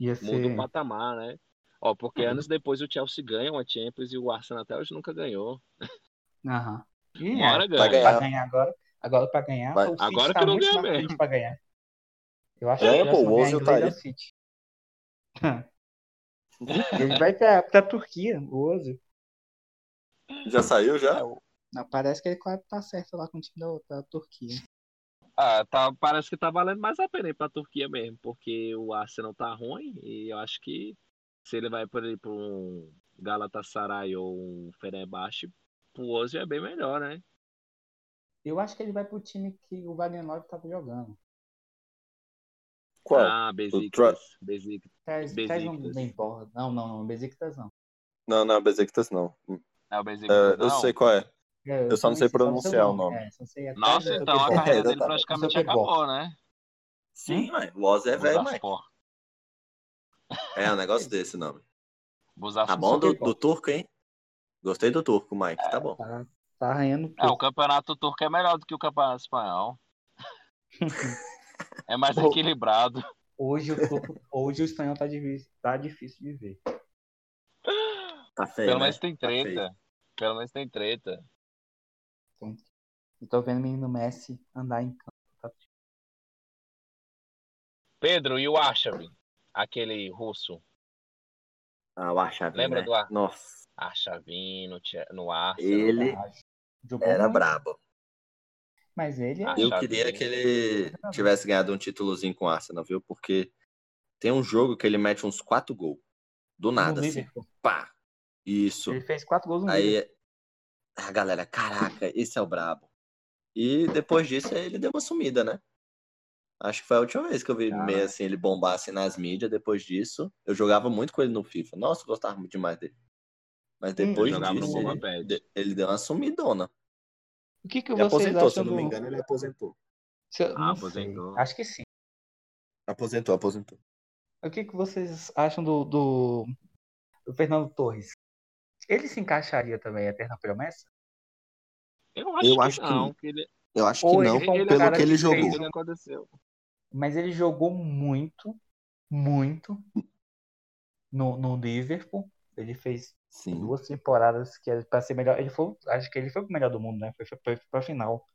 Ia
Muda o
ser.
patamar, né? Ó, porque
Uhum.
anos depois o Chelsea ganha uma Champions e o Arsenal até hoje nunca ganhou.
Aham. E
Uma hora
é,
ganha.
ganhar.
pra ganhar agora. Agora pra ganhar,
Vai.
o City
Agora
tá
que não
muito
ganha
na frente
mesmo.
pra ganhar. Eu acho
É,
que
pô, o Ozil tá
é
aí.
Ele vai pra, pra Turquia, o Ozil.
Já saiu, já?
Não, parece que ele quase tá certo lá com o time da, da Turquia.
Ah, tá, parece que tá valendo mais a pena ir pra Turquia mesmo, porque o Arsenal tá ruim e eu acho que se ele vai por aí pra um Galatasaray ou um Fenerbahçe, pro Ozil é bem melhor, né?
Eu acho que ele vai pro time que o Wagner Love tava jogando.
Qual?
Ah, Besiktas, Besiktas. Besiktas.
porra. Não, não, não. Besiktas não.
Não, não, Besiktas não.
É o
É, eu
não?
sei qual é.
É,
Eu só não sei pronunciar o nome.
É, sei atrás
Nossa, então a carreira dele
Exatamente.
praticamente acabou, né?
Sim, mãe. O Oz é velho.
Busaspor.
É um negócio desse nome. Tá bom do, do turco, hein? Gostei do turco, Mike. Tá bom.
Tá, tá arranhando
É, o
tudo.
campeonato turco é melhor do que o campeonato espanhol. É mais
Pô.
equilibrado.
Hoje, o turco- hoje o espanhol tá difícil, tá difícil de ver.
Tá feio,
Pelo
né?
menos tem
Tá
treta. Pelo menos tem treta.
Eu tô vendo o menino Messi andar em campo. Tá...
Pedro, e o Arshavin? Aquele russo.
Ah, o Arshavin,
Lembra
né?
do Ar-
Nossa,
Arshavin no, no Arsenal.
ele era brabo.
Mas ele é.
Ah,
Eu queria que ele tivesse ganhado um títulozinho com o Arsenal, viu? Porque Tem um jogo que ele mete uns quatro gols. Do nada,
no
assim.
Liverpool.
Pá. Isso.
Ele fez quatro gols no.
Aí a galera, caraca, esse é o brabo. E depois disso ele deu uma sumida, né? Acho que foi a última vez que eu vi
Cara.
meio assim ele bombar assim nas mídias. Depois disso, eu jogava muito com ele no FIFA. Nossa, eu gostava muito demais dele. Mas depois
jogava no
disso, ele, ele deu uma sumidona.
O que, que
Ele
vocês
aposentou, se eu não me
do...
engano, ele aposentou.
se eu-
Ah,
sei.
aposentou.
Acho que sim.
Aposentou, aposentou.
O que, que vocês acham do, do, do Fernando Torres? Ele se encaixaria também em Eterna Promessa?
Eu acho
Eu
que
acho que-
não. Que ele,
Eu acho
Ou
que
ele
não,
um
pelo
cara
que ele
que
jogou.
fez
ele aconteceu.
Mas ele jogou muito, muito no, no Liverpool. Ele fez
Sim.
duas temporadas que era pra ser melhor. Ele foi, acho que ele foi o melhor do mundo, né? Foi, foi, foi pra final.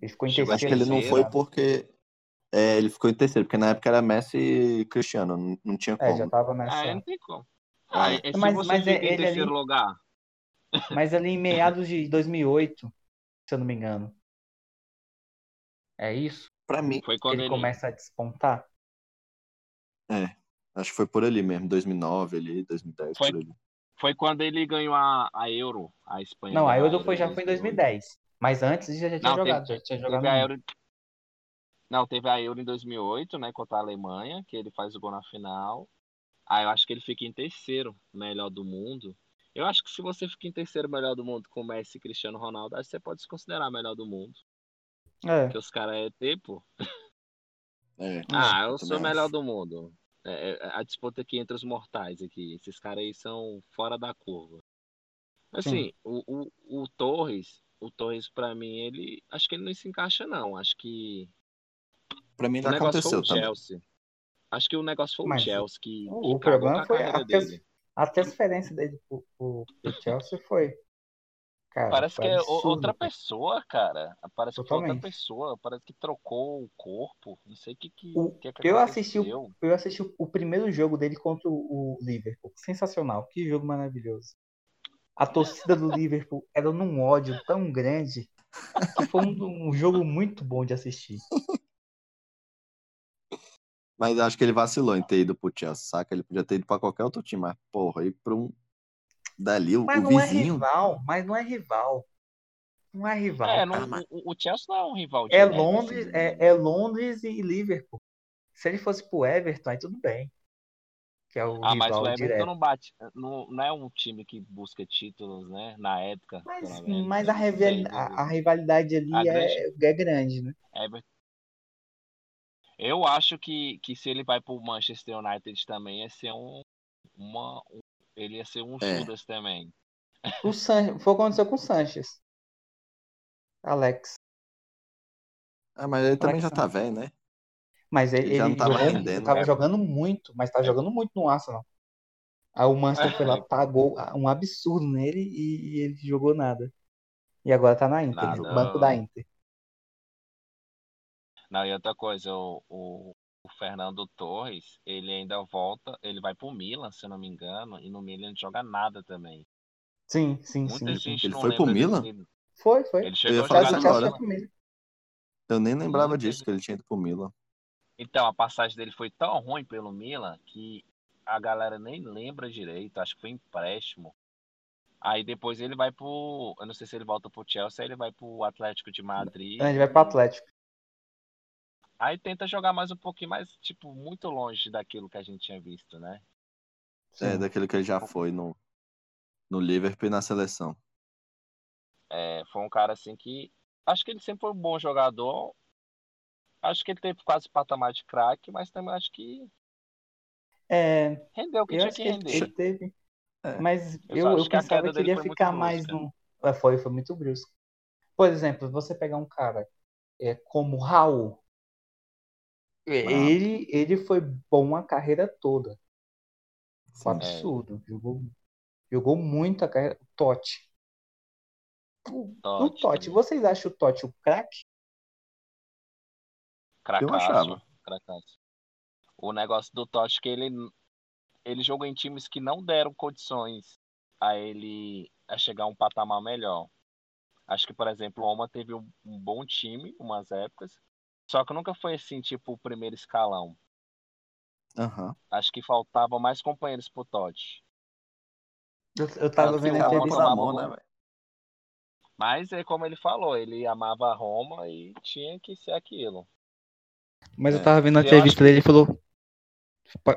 Ele ficou em
Chegou
Acho que
terceiro.
ele não
terceiro.
foi porque é, ele ficou em terceiro, porque na época era Messi e Cristiano, não, não tinha
É,
como.
já tava nessa.
Ah, não tem como. Ah,
É.
se
Mas-
você
mas
fica em
ele
terceiro
ali-
lugar,
Mas ali em meados de 2008, se eu não me engano. É isso?
Pra mim,
foi quando
ele,
ele,
começa a despontar?
é. Acho que foi por ali mesmo, 2009 ali, 2010,
Foi-
por ali.
foi quando ele ganhou a, a Euro, a Espanha.
Não, a Euro foi, já foi em 2010. Mas antes já, já tinha
Não, teve-
jogado, já tinha jogado.
Teve Euro... Não, teve a Euro em 2008, né, contra a Alemanha, que ele faz o gol na final. Ah, eu acho que ele fica em terceiro melhor do mundo. Eu acho que se você fica em terceiro melhor do mundo com Messi e Cristiano Ronaldo, acho que você pode se considerar melhor do mundo.
É.
Porque os caras é tipo,
É,
ah, eu sou o melhor
acho.
do mundo. É, é a disputa aqui entre os mortais aqui. Esses caras aí são fora da curva. Assim, o, o, o Torres, o Torres pra mim, ele. Acho que ele não se encaixa, não. Acho que
Pra mim
o
não
negócio foi
aconteceu
o
também.
Chelsea. Acho que o negócio foi
Mas
o Chelsea que,
o-
que
problema foi a
dele.
A transferência dele pro, pro, pro Chelsea foi. Cara,
Parece
foi
que é
absurdo,
outra
cara.
pessoa, cara. Parece que foi outra
Totalmente.
pessoa. Parece que trocou o corpo. Não sei o que que,
O-
que, que
eu assisti o-
aconteceu.
Eu assisti o, primeiro jogo dele contra o, o Liverpool. Sensacional. Que jogo maravilhoso. A torcida do Liverpool era num ódio tão grande que foi um, um jogo muito bom de assistir.
Mas acho que ele vacilou em ter ido pro Chelsea, saca? Ele podia ter ido pra qualquer outro time, mas porra, ir pra um. Dali, o,
Mas
o
não é
vizinho.
rival. Mas não é rival. Não é rival.
É, não,
Ah, mas-
o, o Chelsea não é um rival
É
direto,
Londres,
assim,
é, é Londres e Liverpool. Se ele fosse pro Everton, aí tudo bem. Que é o
Ah, mas
rival
o Everton
direto.
não bate. Não, não é um time que busca títulos, né? Na época.
Mas, mas a, rival-
sei,
a- a rivalidade ali
A
é, é grande, né?
Everton. Eu acho que, que se ele vai pro Manchester United também ia ser um. Uma, um- ele ia ser um
É.
Judas também.
O San... Foi o que aconteceu com o Sanches. Alex.
Ah, mas ele também já tá velho, né?
Mas ele,
Ele já não tava
jogou,
rendendo,
tava
né?
jogando muito, mas tava jogando muito no Arsenal. Aí o Manchester foi lá,
É.
pagou um absurdo nele e, e ele jogou nada. E agora tá na Inter,
Nada.
no banco da Inter.
Não, e outra coisa, o, o, o Fernando Torres, ele ainda volta, ele vai pro Milan, se eu não me engano, e no Milan ele não joga nada também.
Sim, sim,
Muita
sim.
Ele
não
foi pro Milan?
Foi, foi.
Ele chegou
ia
a
agora.
Comigo.
Eu nem lembrava
Muita
disso,
gente-
que ele tinha ido pro Milan.
Então, a passagem dele foi tão ruim pelo Milan que a galera nem lembra direito, acho que foi empréstimo. Aí depois ele vai pro. Eu não sei se ele volta pro Chelsea, aí ele vai pro Atlético de Madrid.
Ele vai pro Atlético.
Aí tenta jogar mais um pouquinho mais, tipo, muito longe daquilo que a gente tinha visto, né?
É,
Sim.
daquele que ele já foi no, no Liverpool e na seleção.
É, foi um cara assim que. Acho que ele sempre foi um bom jogador. Acho que ele teve quase patamar de craque, mas também acho que
É,
rendeu o que
eu
tinha
acho
que
que ele,
render.
ele teve.
É.
Mas
Eu
eu, eu, pensava que ele ia ficar mais
brusca.
no. É, foi, foi muito brusco. Por exemplo, você pegar um cara é, como Raul. Ele, ele foi bom a carreira toda. Foi
Sim.
absurdo. Jogou, jogou muito a carreira. Totti. O, o
Totti
Totti,
também.
vocês acham o Totti o craque?
Cracaço,
achava.
cracaço. O negócio do Totti é que ele, ele jogou em times que não deram condições a ele a chegar a um patamar melhor. Acho que, por exemplo, o Oma teve um, um bom time umas épocas, só que nunca foi assim, tipo, o primeiro escalão.
Aham.
Acho que faltava mais companheiros pro Totti.
Eu, eu tava
Tanto
vendo a entrevista.
botou na
tomava
mão, né,
gol.
velho?
Mas é como ele falou, ele amava a Roma e tinha que ser aquilo.
Mas eu
É.
tava vendo a entrevista
acho
dele e falou.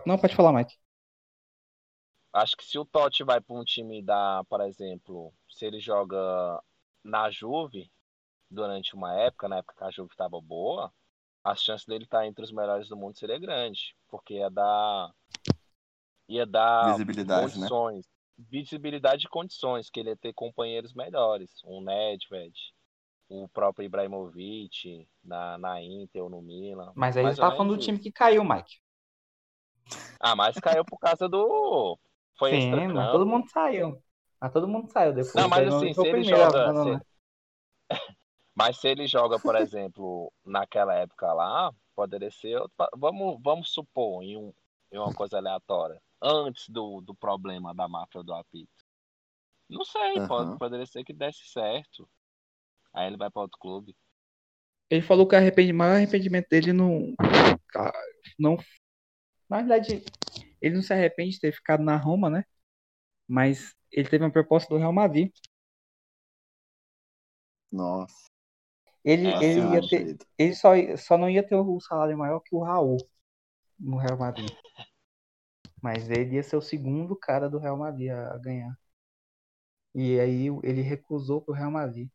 Não, pode falar, Mike.
Acho que se o Totti vai para um time da, por exemplo, se ele joga na Juve durante uma época, na época que a Juve estava boa, a chance dele estar entre os melhores do mundo seria grande, porque ia dar ia dar
Visibilidade, né?
condições, visibilidade e condições que ele ia ter companheiros melhores, um Nedved, o próprio Ibrahimovic na, na Inter ou no Milan.
Mas aí você tava falando do time que caiu, Mike.
Ah, mas caiu por causa do foi
Sim, mas todo mundo saiu. Mas todo mundo saiu depois.
Não, mas assim, se ele joga. se- Mas se ele joga, por exemplo, naquela época lá, poderia ser. Vamos, vamos supor, em, um, em uma coisa aleatória, antes do, do problema da máfia do apito. Não sei,
Aham.
pode, poderia ser que desse certo. Aí ele vai para outro clube.
Ele falou que o maior arrependimento dele não. Não. Na verdade, ele não se arrepende de ter ficado na Roma, né? Mas ele teve uma proposta do Real Madrid.
Nossa.
Ele,
É,
ele, ia ter, ele só, só não ia ter o salário maior que o Raul no Real Madrid. Mas ele ia ser o segundo cara do Real Madrid a ganhar. E aí ele recusou pro Real Madrid.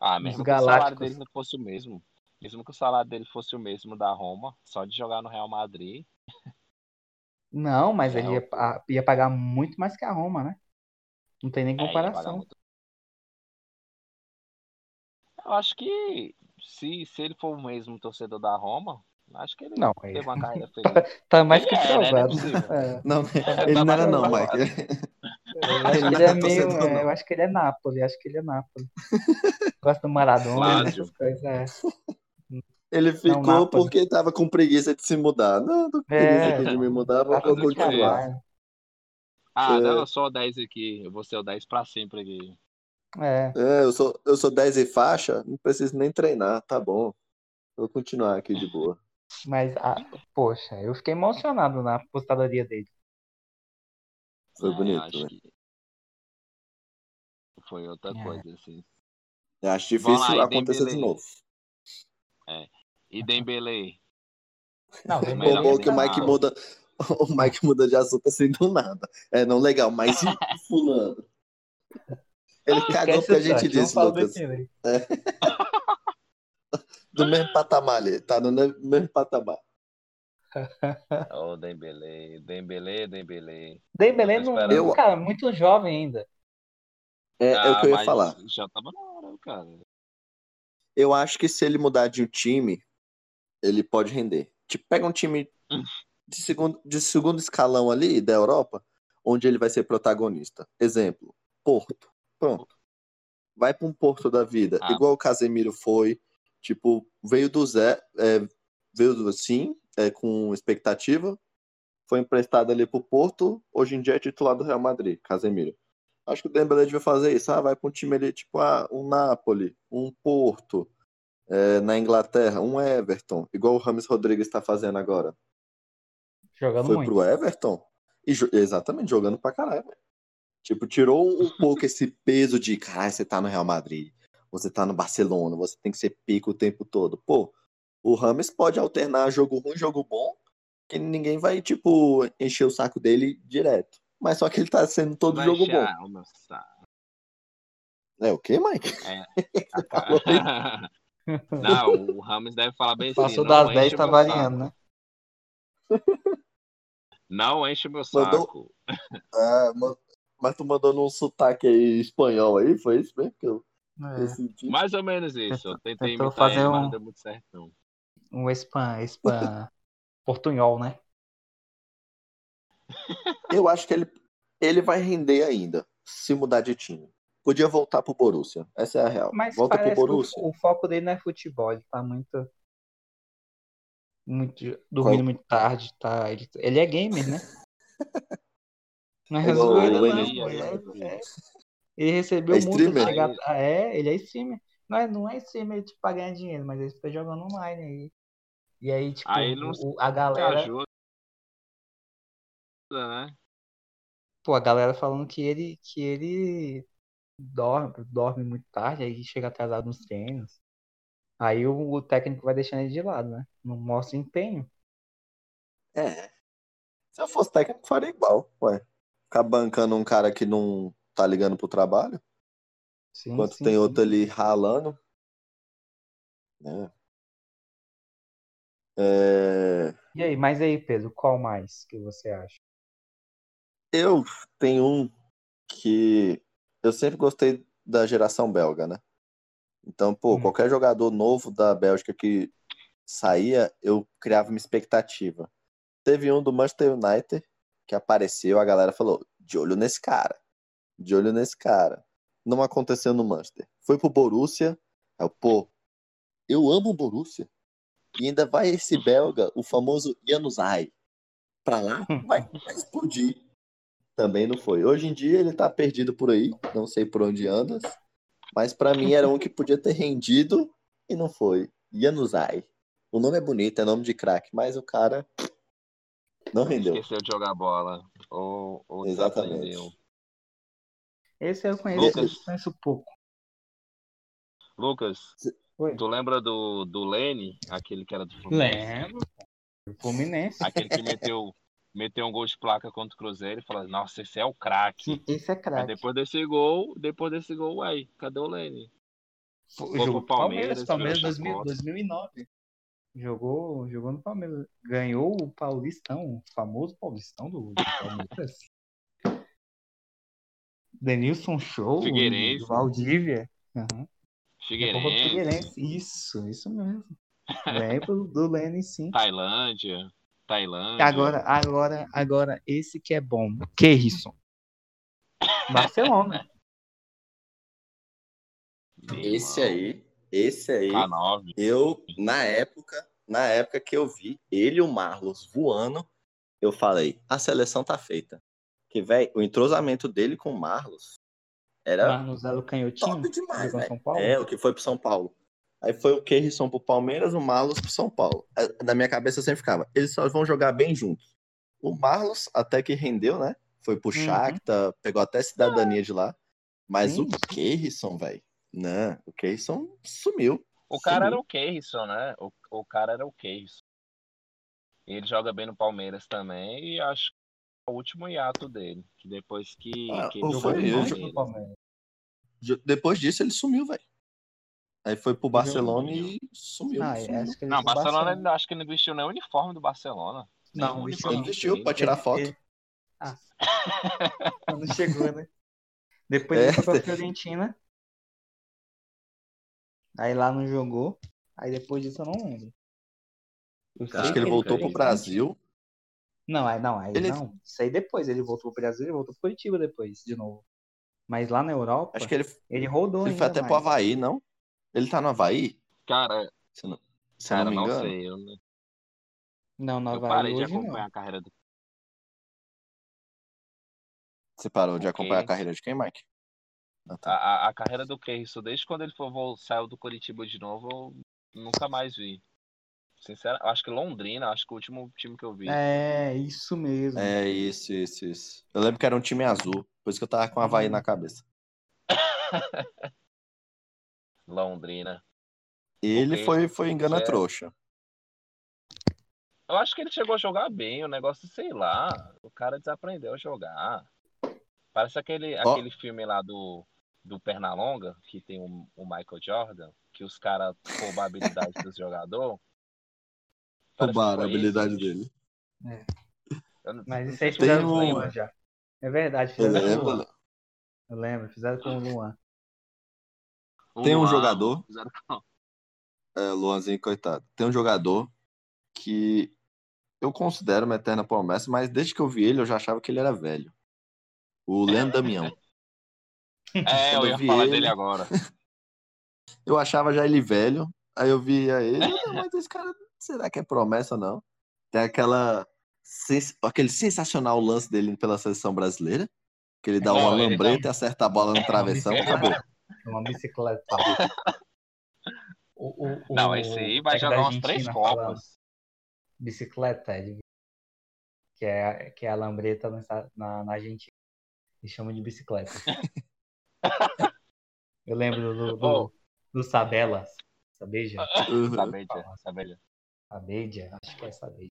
Ah,
Os
mesmo que o salário dele não fosse o mesmo. Mesmo que o salário dele fosse o mesmo da Roma, só de jogar no Real Madrid.
Não, mas
É,
ele ia, ia pagar muito mais que a Roma, né? Não tem nem
é,
comparação.
Eu acho que se, se ele for o mesmo torcedor da Roma, acho que ele
Não,
teve
aí-
uma carreira feliz.
Tá mais
Ele
que
é, né? Não é
provado. É.
Não,
Tá
ele não era não. Mike.
Eu acho
Ele
que
não
ele é
é
meio. é,
não.
eu acho que ele é Nápoles, acho que ele é Nápoles. Gosta do Maradona,
Lázio.
essas coisas. É.
Ele ficou
Nápoles.
porque tava com preguiça de se mudar. Não, tô com
É.
preguiça de me mudar, vou,
Tá
continuar.
Ah,
É.
não, eu sou o 10 aqui. Eu vou ser o 10 pra sempre aqui.
É.
É, eu sou, eu sou 10 e faixa, não preciso nem treinar, tá bom. Vou continuar aqui de boa.
Mas, ah, poxa, eu fiquei emocionado na apostadoria dele.
Foi
É,
bonito,
acho
né?
que Foi outra
É.
coisa, assim.
Eu acho difícil
lá,
acontecer de
Dembélé?
novo.
E Dembele.
Não,
melhor
Pô, bom
que
o Mike muda. O Mike muda de assunto assim do nada. É, não, legal, mas e o fulano? Ele cagou porque a gente disse, Lucas. Do mesmo patamar ali, tá no mesmo patamar.
Ô, Dembele, Dembele, Dembele. Eu tô
não,
esperando.
não, cara, muito jovem ainda.
É, é o que eu ia
mas
falar.
Já tava na hora, cara.
Eu acho que se ele mudar de um time, ele pode render. Tipo, pega um time de segundo, de segundo escalão ali da Europa, onde ele vai ser protagonista. Exemplo, Porto. Pronto. Vai para um Porto da vida,
Ah.
igual o Casemiro foi. Tipo, veio do Zé, é, veio do sim, é, com expectativa. Foi emprestado ali pro Porto, hoje em dia é titular do Real Madrid, Casemiro. Acho que o Dembélé devia fazer isso. Ah, vai para um time ali, tipo, ah, um Napoli, um Porto, é, na Inglaterra, um Everton, igual o Rames Rodrigues está fazendo agora.
Jogando
Foi
muito.
pro Everton e exatamente jogando pra caralho. Tipo, tirou um pouco esse peso de, caralho, você tá no Real Madrid, você tá no Barcelona, você tem que ser pico o tempo todo. Pô, o Rames pode alternar jogo ruim, jogo bom, que ninguém vai, tipo, encher o saco dele direto. Mas só que ele tá sendo todo
Vai
jogo
encher
bom.
o meu saco.
É o quê, Mike? Falou
Não, o Ramos deve falar bem assim.
Passou das
enche
10,
o
tá variando, né?
Não enche o meu
Mandou-
saco.
Ah, ma- mas tu mandou num sotaque aí espanhol aí, foi isso mesmo que eu,
É.
eu senti?
Mais ou menos isso. Eu tentei imitar
fazer
ele,
um-
não deu muito certo, não.
Um spam, spam portunhol, né?
Eu acho que ele, ele vai render ainda, se mudar de time. Podia voltar pro Borussia. Essa é a real.
Mas
Volta pro Borussia.
o, o foco dele não é futebol, ele tá muito. Muito, dormindo
Qual?
muito tarde, tá? Ele, ele é gamer, né? Não é
É
zoeira, não. Pô, é- é. Ele recebeu
É
multa
streamer?
chegar. Ah, É, ele é streamer. Não é, não é streamer tipo, pra ganhar dinheiro, mas ele fica jogando online aí. E aí, tipo,
Aí não
o- a galera.
ajuda. né?
Pô, a galera falando que ele, que ele dorme, dorme muito tarde, aí chega atrasado nos treinos. Aí o, o técnico vai deixando ele de lado, né? Não mostra empenho.
É. Se eu fosse técnico, faria igual, ué. Ficar bancando um cara que não tá ligando pro trabalho,
Sim,
enquanto
sim,
tem
sim.
outro ali ralando. né? É,
E aí, mas aí, Pedro, qual mais que você acha?
Eu tenho um que eu sempre gostei da geração belga, né? Então, pô,
Hum.
qualquer jogador novo da Bélgica que saía, eu criava uma expectativa. Teve um do Manchester United que apareceu, a galera falou: de olho nesse cara, de olho nesse cara. Não aconteceu no Manchester. Foi pro Borussia, eu, pô, eu amo o Borussia. E ainda vai esse belga, o famoso Januzaj, pra lá, vai, vai explodir. Também não foi. Hoje em dia ele tá perdido por aí, não sei por onde andas, mas pra mim era um que podia ter rendido e não foi. Januzaj. O nome é bonito, é nome de craque, mas o cara não rendeu.
Esqueceu de jogar bola. Ou, ou
Exatamente.
Esse eu conheço,
Lucas.
eu conheço pouco.
Lucas,
Oi.
tu lembra do, do Lene, aquele que era do Fluminense?
Lembro. O Fluminense.
Aquele que meteu, meteu um gol de placa contra o Cruzeiro e falou, nossa, esse é o craque.
Esse é
Aí
craque.
depois desse gol, depois desse gol, uai, cadê o Lene?
Foi- Jogou
pro Palmeiras,
Palmeiras,
virou
2000,
chacota.
2009. Jogou, jogou no Palmeiras. Ganhou o Paulistão, o famoso Paulistão do, do Palmeiras. Denilson Show,
Figueirense.
Valdívia. Uhum.
Figueirense,
Figueirense. Isso, isso mesmo. Lembro do Lenny, sim.
Tailândia, Tailândia.
Agora, agora, agora, esse que é bom. Kerrisson. Barcelona.
Esse aí, esse aí,
K9.
eu, na época, na época que eu vi ele e o Marlos voando, eu falei, a seleção tá feita. Que, velho, o entrosamento dele com o Marlos era
Marlos era o canhotinho.
top demais.
São Paulo.
É, o que foi pro São Paulo. Aí foi o Kerrisson pro Palmeiras, o Marlos pro São Paulo. É, Na minha cabeça sempre ficava, eles só vão jogar bem juntos. O Marlos até que rendeu, né? Foi pro
Uhum.
Shakhtar, pegou até cidadania de lá. Mas
Sim,
o Kerrisson, velho, não, o Kerrisson sumiu.
O cara
Sumiu.
era o Keirson, né? O, o cara era o Keirson. Ele joga bem no Palmeiras também e acho que é o último hiato dele. Que depois que,
Ah,
que ele
Jogou
foi
muito
Palmeiras.
no Palmeiras.
Jo- Depois disso ele sumiu, velho. Aí foi pro Barcelona e sumiu.
Ah,
sumiu.
acho que ele
Não, Barcelona,
Barcelona.
ele- acho que ele não vestiu nem o uniforme do Barcelona.
Não,
Nem o
vestiu
uniforme
Ele
não.
vestiu pra tirar
Ele-
foto.
ele- Ah. Quando chegou, né? Depois
É,
ele foi pra
tem-
Fiorentina. Aí lá não jogou. Aí depois disso eu não lembro. Eu
Acho que ele voltou pro Brasil.
Não, aí não, aí
Ele-
não. Isso aí depois. Ele voltou pro Brasil e voltou pro Curitiba depois, de novo. Mas lá na Europa,
Acho que ele,
ele rodou
ele foi até
mais.
pro Havaí, não? Ele tá no Havaí?
Cara,
Se não, se
cara,
eu não me
não
engano.
sei. Eu, não-
Não, no
eu
Havaí
parei de
hoje não.
acompanhar a carreira do.
Você parou de
Ok.
acompanhar a carreira de quem, Mike?
A,
tá.
a, a carreira do Keirson, desde quando ele foi, vol- saiu do Curitiba de novo, eu nunca mais vi. Sincero, acho que Londrina, acho que o último time que eu vi.
É, isso mesmo.
É isso, isso, isso. Eu lembro que era um time azul, por isso que eu tava com o Havaí na cabeça.
Londrina.
Ele foi, foi engana
Certo.
trouxa.
Eu acho que ele chegou a jogar bem, o negócio, sei lá. O cara desaprendeu a jogar. Parece aquele,
Ó.
aquele filme lá do, do Pernalonga, que tem o, o Michael Jordan, que os caras roubam a habilidade dos que
Roubaram a habilidade
esse,
dele.
Eu não-
Mas isso aí fizeram com o Luan já. É verdade, fizeram com o. Luan. Eu lembro, fizeram com o Luan.
Tem um
Luan,
jogador- É, Luanzinho, coitado. Tem um jogador que eu considero uma eterna promessa, mas desde que eu vi ele, eu já achava que ele era velho. O Leandro Damião.
É, eu ia falar
ele-
dele agora.
Eu achava já ele velho, aí eu via ele, mas esse cara, será que é promessa ou não? Tem aquela, sens- aquele sensacional lance dele pela seleção brasileira, que ele dá uma lambreta e acerta a bola no travessão, acabou.
É Uma bicicleta. O, o, o,
Não, esse aí vai jogar umas três Copas.
Bicicleta, ele que é, que é a lambreta esta- na, na Argentina. Eles chamam de bicicleta. Eu lembro do, do,
Oh.
do Sabelas. Sabeja?
Uhum.
Sabeja, sabeja.
Sabeja? Acho que é Sabeja.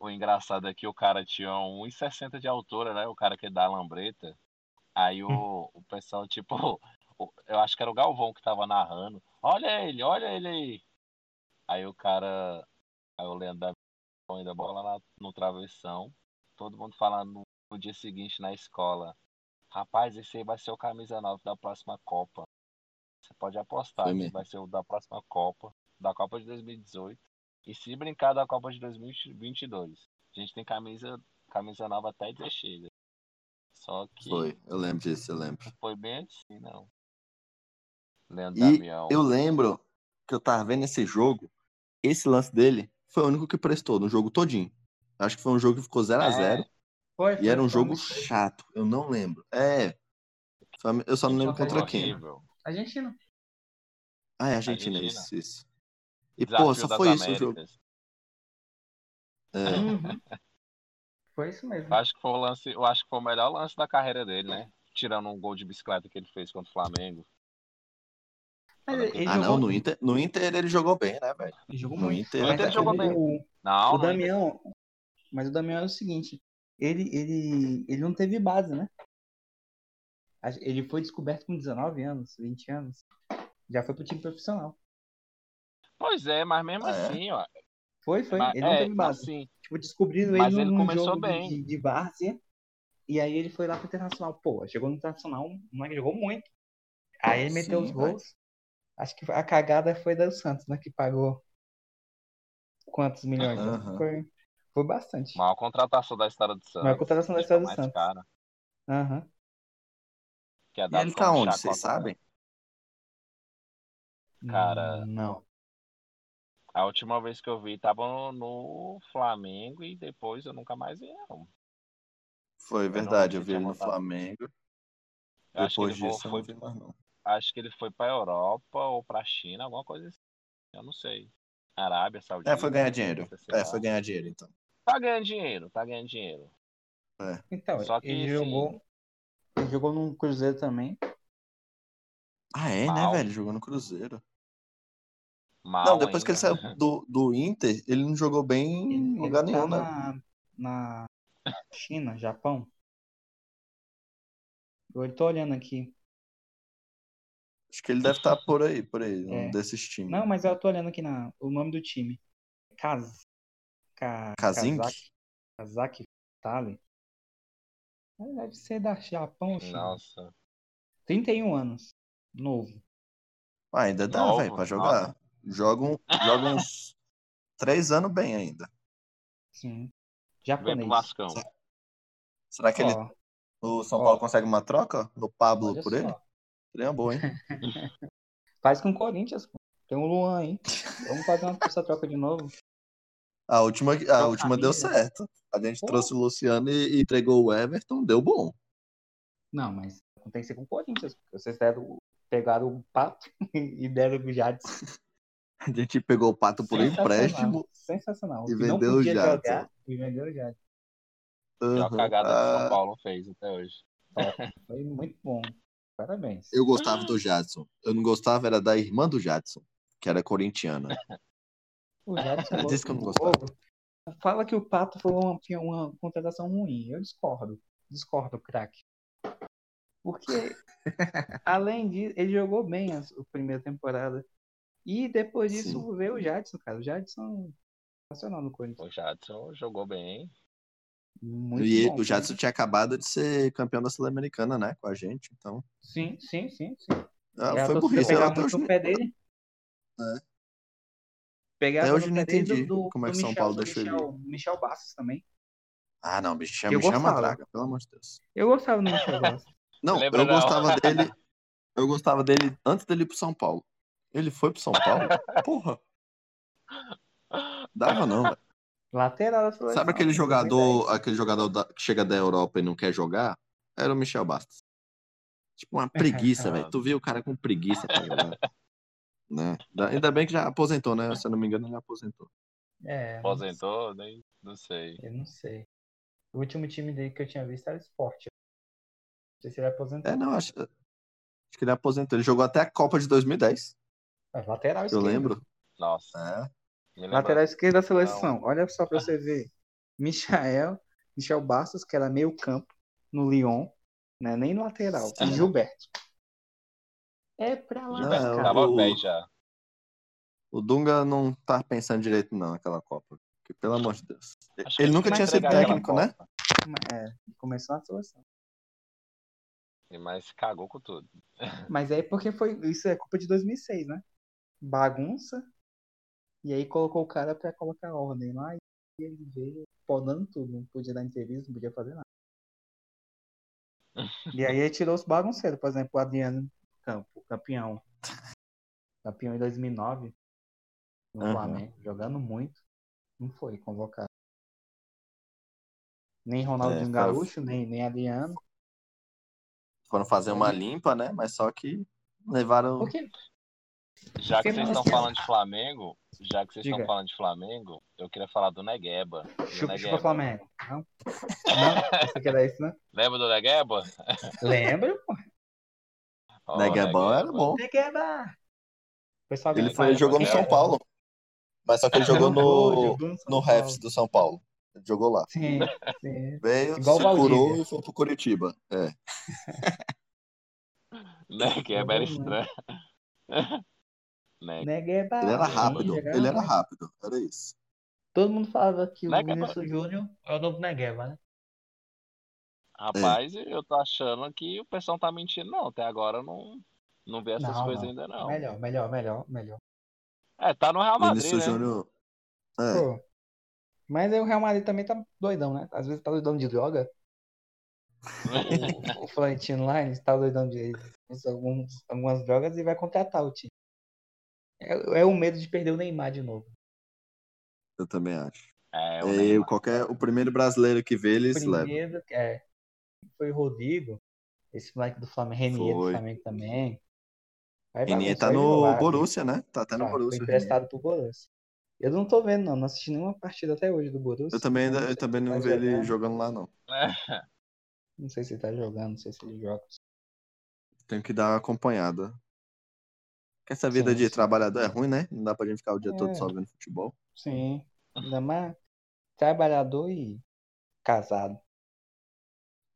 O engraçado é que o cara tinha 1,60 de altura, né? O cara que dá a lambreta. Aí o, o pessoal, tipo, eu acho que era o Galvão que tava narrando. Olha ele, olha ele aí. Aí o cara, aí o Leandro da põe da bola lá no travessão. Todo mundo falando no dia seguinte na escola. Rapaz, esse aí vai ser o camisa 9 da próxima Copa. Você pode apostar
mesmo.
vai ser o da próxima Copa, da Copa de 2018. E se brincar da Copa de 2022. A gente tem camisa, camisa nova até dizer chega. Só que
Foi, eu lembro disso, eu lembro.
não foi bem assim, não. Leandro
E
Damião.
eu lembro que eu tava vendo esse jogo, esse lance dele foi o único que prestou no jogo todinho. Acho que foi um jogo que ficou 0 a 0
Foi,
e
foi,
era um
foi
jogo
muito-
chato, eu não lembro. É. Foi- Eu só não lembro
foi
contra quem.
Argentina.
Ah, é Argentina,
Argentina.
isso, isso. E,
Desafio
pô, só foi isso o jogo. É.
Uhum. Foi isso mesmo.
Eu acho que foi o lance, eu acho que foi o melhor lance da carreira dele, né? Tirando um gol de bicicleta que ele fez contra o Flamengo.
Mas ele, ele
Ah,
jogou,
não, no Inter, no Inter ele jogou bem, né, velho?
ele jogou
no
muito.
Inter-
No Inter
é-
jogou bem.
O,
Não,
o Damião. Mas o Damião é o seguinte: ele, ele, ele não teve base, né? Ele foi descoberto com 19 anos, 20 anos. Já foi pro time profissional.
Pois é, mas mesmo
Ah, é?
assim, ó.
Foi, foi.
mas-
ele não
é,
teve base.
assim,
Tipo, descobriram
Mas
ele
ele
num
começou
jogo de-
bem.
de, de várzea. E aí ele foi lá pro Internacional. Pô, chegou no Internacional, não é que jogou muito. Aí ele meteu
Sim,
os gols. Acho que a cagada foi da Santos, né? Que pagou quantos milhões? né?
Aham.
Foi, foi bastante.
maior contratação da história do Santos.
Maior contratação da história do Santos.
cara,
Aham.
que é
E ele tá onde, vocês sabem?
Cara,
Hum, Não.
A última vez que eu vi tava no, no Flamengo e depois eu nunca mais vi, não.
Foi verdade, eu
tinha
vi ele no. Flamengo.
Eu acho que
Depois disso eu
foi,
não vi mais, não.
acho que ele foi pra Europa ou pra China, alguma coisa assim. Eu não sei. Arábia Saudita.
É, foi ganhar dinheiro. É, foi ganhar dinheiro, então.
Tá ganhando dinheiro, tá ganhando dinheiro.
Então,
Só que,
ele
assim,
jogou. Ele jogou no Cruzeiro também.
Ah, é, né,
Mal.
velho? Jogou no Cruzeiro.
Mal
não, depois que ele
ainda.
saiu do, do Inter, ele não jogou bem em lugar
ele
nenhum,
tá
né?
na, na China, Japão. Eu tô olhando aqui.
Acho que ele deve estar por aí, por aí, um
É.
desses times.
Não, mas eu tô olhando aqui na, o nome do time. Kaz. Ka,
Kazink?
Kazak. Kazak Tale. Ah, Deve ser da Japão, ou China.
Nossa.
31 anos. Novo.
Ah, ainda dá, velho, pra jogar. Joga, um, joga uns três anos bem ainda.
Sim.
Vem pro
Japonês.
Vascão.
Será que ele, o São
Ó.
Paulo consegue uma troca no Pablo
olha
por
só.
ele? Seria boa, hein?
Faz com o Corinthians, pô. Tem o Luan aí. Vamos fazer uma, essa troca de novo.
A última, a última deu certo. A gente
Pô.
trouxe o Luciano e, e entregou o Everton, deu bom.
Não, mas não tem que ser com o Corinthians. Porque vocês deram, pegaram o Pato e deram o Jadson.
A gente pegou o Pato por empréstimo.
Sensacional.
e vendeu o Jadson.
e vendeu o Jadson.
Pior
Aham.
cagada que o São
Ah,
Paulo fez até hoje.
Foi muito bom. Parabéns.
eu gostava do Jadson. Eu não gostava, era da irmã do Jadson, que era corintiana.
O Jadson
Eu disse que eu não gostava.
Fala que o Pato foi uma, uma contratação ruim. Eu discordo. Discordo, craque. Porque, além disso, ele jogou bem a, a primeira temporada. E depois disso
Sim.
veio o Jadson, cara. O Jadson nacional no Corinthians.
O Jadson jogou bem.
Muito
E
bom.
o Jadson tinha acabado de ser campeão da Sul-Americana, né? Com a gente. Então.
Sim, sim, sim, sim.
Ah, foi burrice.
Pegava
até
no pé dele.
É.
Pegava
Até hoje não entendi
do,
como é que São
Michel,
Paulo deixou ele
Michel, Michel Bastos também.
Ah, não, bicho,
Eu
me chama
gostava.
draga, pelo amor de Deus.
Eu gostava do Michel Bastos.
Não,
Lembra
eu
não.
gostava dele. Eu gostava dele antes dele ir pro São Paulo. Ele foi pro São Paulo? Porra. Dava não, velho.
Lateral.
Sabe aquele
2010.
jogador, aquele jogador da- que chega da Europa e não quer jogar? Era o Michel Bastos. Tipo uma preguiça, velho. Tu viu o cara com preguiça pra jogar. Né? Da- Ainda bem que já aposentou, né? Se eu não me engano, ele aposentou.
É,
Aposentou, nem não sei.
eu não sei. O último time dele que eu tinha visto era o Sport. Não sei se ele aposentou.
É, não, acho, acho que ele aposentou. Ele jogou até a Copa de 2010,
É, lateral
eu
esquerdo.
lembro.
Nossa.
É.
Lateral esquerdo da seleção. Olha só pra você ver. Michael, Michel Bastos, que era meio campo no Lyon, né? nem no lateral. E Gilberto. É pra lá,
Não,
cara.
tava
o-
bem já.
O Dunga não tá pensando direito, não, naquela Copa. Porque, pelo amor de Deus.
Acho
Ele nunca tinha sido técnico, né?
É, começou na seleção.
Mas cagou com tudo.
Mas aí porque foi. Isso é culpa de 2006, né? Bagunça. E aí colocou o cara pra colocar ordem lá. E ele veio podando tudo. Não podia dar entrevista, não podia fazer nada. E aí ele tirou os bagunceiros. Por exemplo, o Adriano Campo, campeão. Campeão em 2009. No
Aham.
Flamengo. Jogando muito. Não foi convocado. Nem Ronaldinho
É,
Gaúcho, nem, nem Adriano.
Foram fazer uma limpa, né? Mas só que levaram.
Porque
Já que vocês estão falando de Flamengo, já que vocês
Diga.
estão falando de Flamengo, eu queria falar do Negueba. Do
chupa, chupa
Negueba.
Flamengo. Não? Não? Você quer dar isso, né?
Lembra do Negueba?
Lembro, pô.
Ó,
Neguebão era bom.
Negueba!
Ele foi, jogou no São. Paulo. Mas só que ele jogou no,
no
no. Refs do São Paulo. Ele jogou lá.
Sim, sim.
Veio,
Igual o
se curou e foi pro Curitiba. É.
Negueba era estranho. Neg-
Negueba.
Ele era rápido. Ele era rápido. Era isso.
Todo mundo falava que o. Vinícius Júnior é o novo Negueba, né?
Rapaz, eu tô achando que o pessoal tá mentindo, não. Até agora eu não, não vi essas
Não,
coisas
não.
ainda, não.
Melhor, melhor, melhor, melhor.
É, tá no Real Madrid,
Vinícius
né?
Júnior. É.
Pô, mas aí o Real Madrid também tá doidão, né? Às vezes tá doidão de droga. O, o Florentino lá, ele tá doidão de alguns, algumas drogas e vai contratar o time. É, é o medo de perder o Neymar de novo.
Eu também acho.
É, o
É, qualquer, o primeiro brasileiro que vê, eles levam.
É, foi o Rodrigo, esse moleque do Flamengo, Renier do
Foi.
Flamengo também.
Renier tá no
lá.
Borussia, né? Tá até no
Tá, foi
Borussia. o
emprestado pro Borussia. Eu não tô vendo, não. Não assisti nenhuma partida até hoje do Borussia.
Eu também,
Não
eu também não vi ele
jogando.
jogando lá, não.
Não sei se ele tá jogando, não sei se ele joga.
Tenho que dar uma acompanhada. Essa vida
Sim,
de
sim.
trabalhador é ruim, né? Não dá pra gente ficar o dia
É.
todo só vendo futebol.
Sim. Ainda mais trabalhador e casado.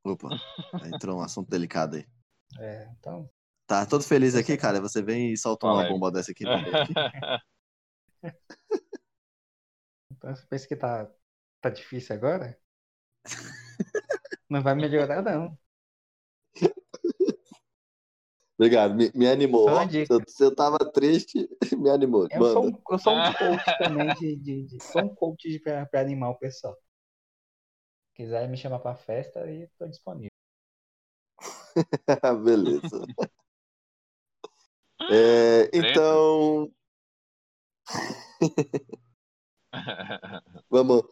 Opa, entrou um assunto delicado aí.
É, então.
Tá todo feliz aqui, cara. Você vem e solta uma bomba dessa aqui.
então você pensa que tá, tá difícil agora? Não vai melhorar, não.
Obrigado, me, me animou. Eu, se eu tava triste, me animou.
Eu sou, um, eu sou um coach também de, de, de- Sou um coach de, pra, pra animar o pessoal. Se quiser me chamar pra festa, aí tô disponível.
Beleza. É, então, vamos,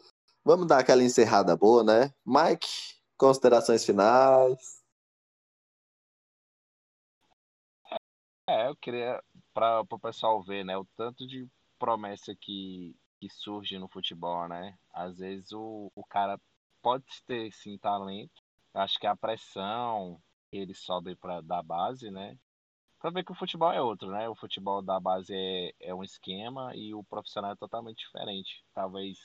vamos dar aquela encerrada boa, né? Mike, considerações finais.
É, eu queria para o pessoal ver, né, o tanto de promessa que, que surge no futebol, né? Às vezes o, o cara pode ter sim talento, acho que a pressão ele sobe para da base, né? Pra ver que o futebol é outro, né? O futebol da base é, é um esquema e o profissional é totalmente diferente. Talvez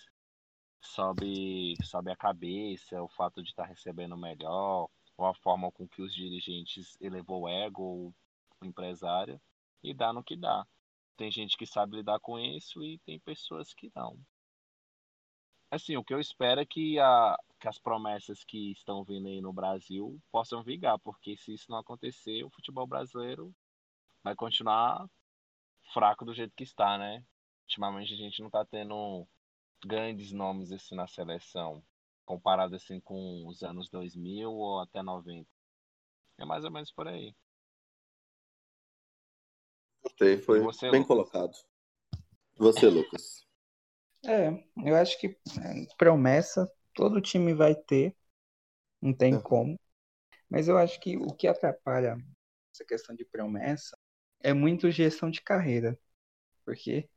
sobe, sobe a cabeça, o fato de estar recebendo melhor, ou a forma com que os dirigentes elevou o ego, o empresário, e dá no que dá. Tem gente que sabe lidar com isso e tem pessoas que não. Assim, o que eu espero é que, a, que as promessas que estão vindo aí no Brasil possam vingar, porque se isso não acontecer, o futebol brasileiro vai continuar fraco do jeito que está, né? Ultimamente a gente não tá tendo grandes nomes assim na seleção, comparado assim com os anos 2000 ou até 90. É mais ou menos por aí.
Gostei, foi
você,
bem
Lucas?
colocado. Você, Lucas.
É, eu acho que é, promessa todo time vai ter, não tem
É.
como. Mas eu acho que o que atrapalha essa questão de promessa é muito gestão de carreira. Porque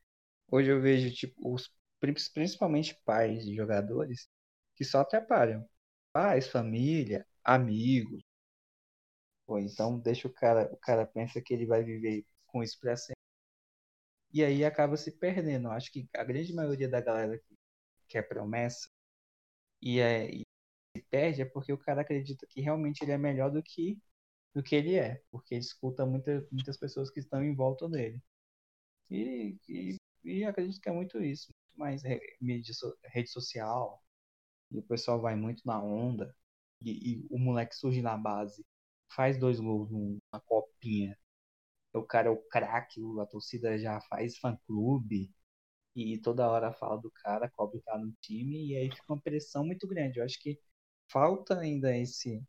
hoje eu vejo tipo os principalmente pais de jogadores, que só atrapalham. Pais, família, amigos. Ou então deixa o cara, o cara pensa que ele vai viver com isso pra sempre. E aí acaba se perdendo. Acho que a grande maioria da galera que quer promessa e, é, e se perde é porque o cara acredita que realmente ele é melhor do que do que ele é, porque ele escuta muita, muitas pessoas que estão em volta dele. E, e, e acredito que é muito isso, muito mais rede, rede social, e o pessoal vai muito na onda, e, e o moleque surge na base, faz dois gols numa copinha, o cara é o craque, a torcida já faz fã-clube, e toda hora fala do cara, cobre o cara no time, e aí fica uma pressão muito grande. Eu acho que falta ainda esse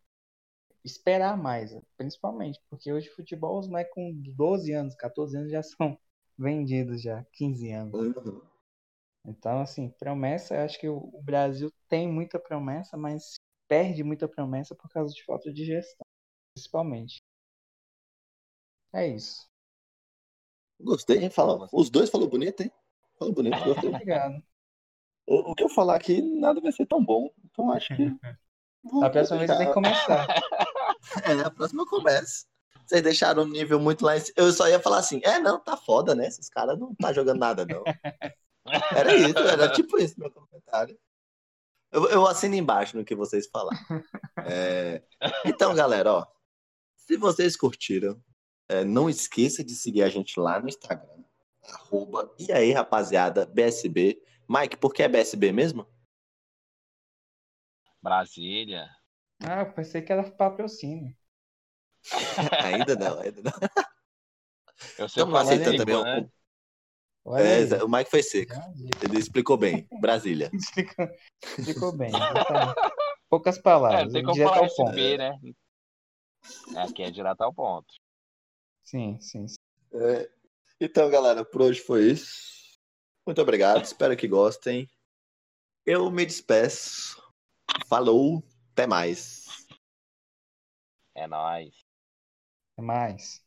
esperar mais, principalmente, porque hoje futebol os moleques com 12 anos, 14 anos já são vendidos já, 15 anos. Uhum. Então, assim, promessa, eu acho que o Brasil tem muita promessa, mas perde muita promessa por causa de falta de gestão, principalmente. É isso.
Gostei, hein? Fala, os dois falou bonito, hein? Falou bonito, gostei.
Obrigado.
O, o, que eu falar aqui, nada vai ser tão bom. Então acho que.
a próxima vez tem que começar.
é, a próxima eu começo. Vocês deixaram o nível muito lá em cima. Eu só ia falar assim: é, não, tá foda, né? Esses caras não tá jogando nada, não. Era isso, era tipo isso meu comentário. Eu, eu assino embaixo no que vocês falaram. É... Então, galera, ó. Se vocês curtiram, é, não esqueça de seguir a gente lá no Instagram. Arroba, e aí, rapaziada, BSB. Mike, por que é BSB mesmo?
Brasília.
Ah, eu pensei que era patrocínio.
ainda não, ainda não.
Eu sei Estamos
aceitando também. Né? É, o Mike foi seco. Ele explicou bem. Brasília.
explicou, explicou bem. Tá. Poucas palavras.
É, tem como falar SB, né? Aqui é direto ao ponto.
Sim, sim. sim.
É, então, galera, por hoje foi isso. Muito obrigado. Espero que gostem. Eu me despeço. Falou. Até mais.
É nóis.
Até mais.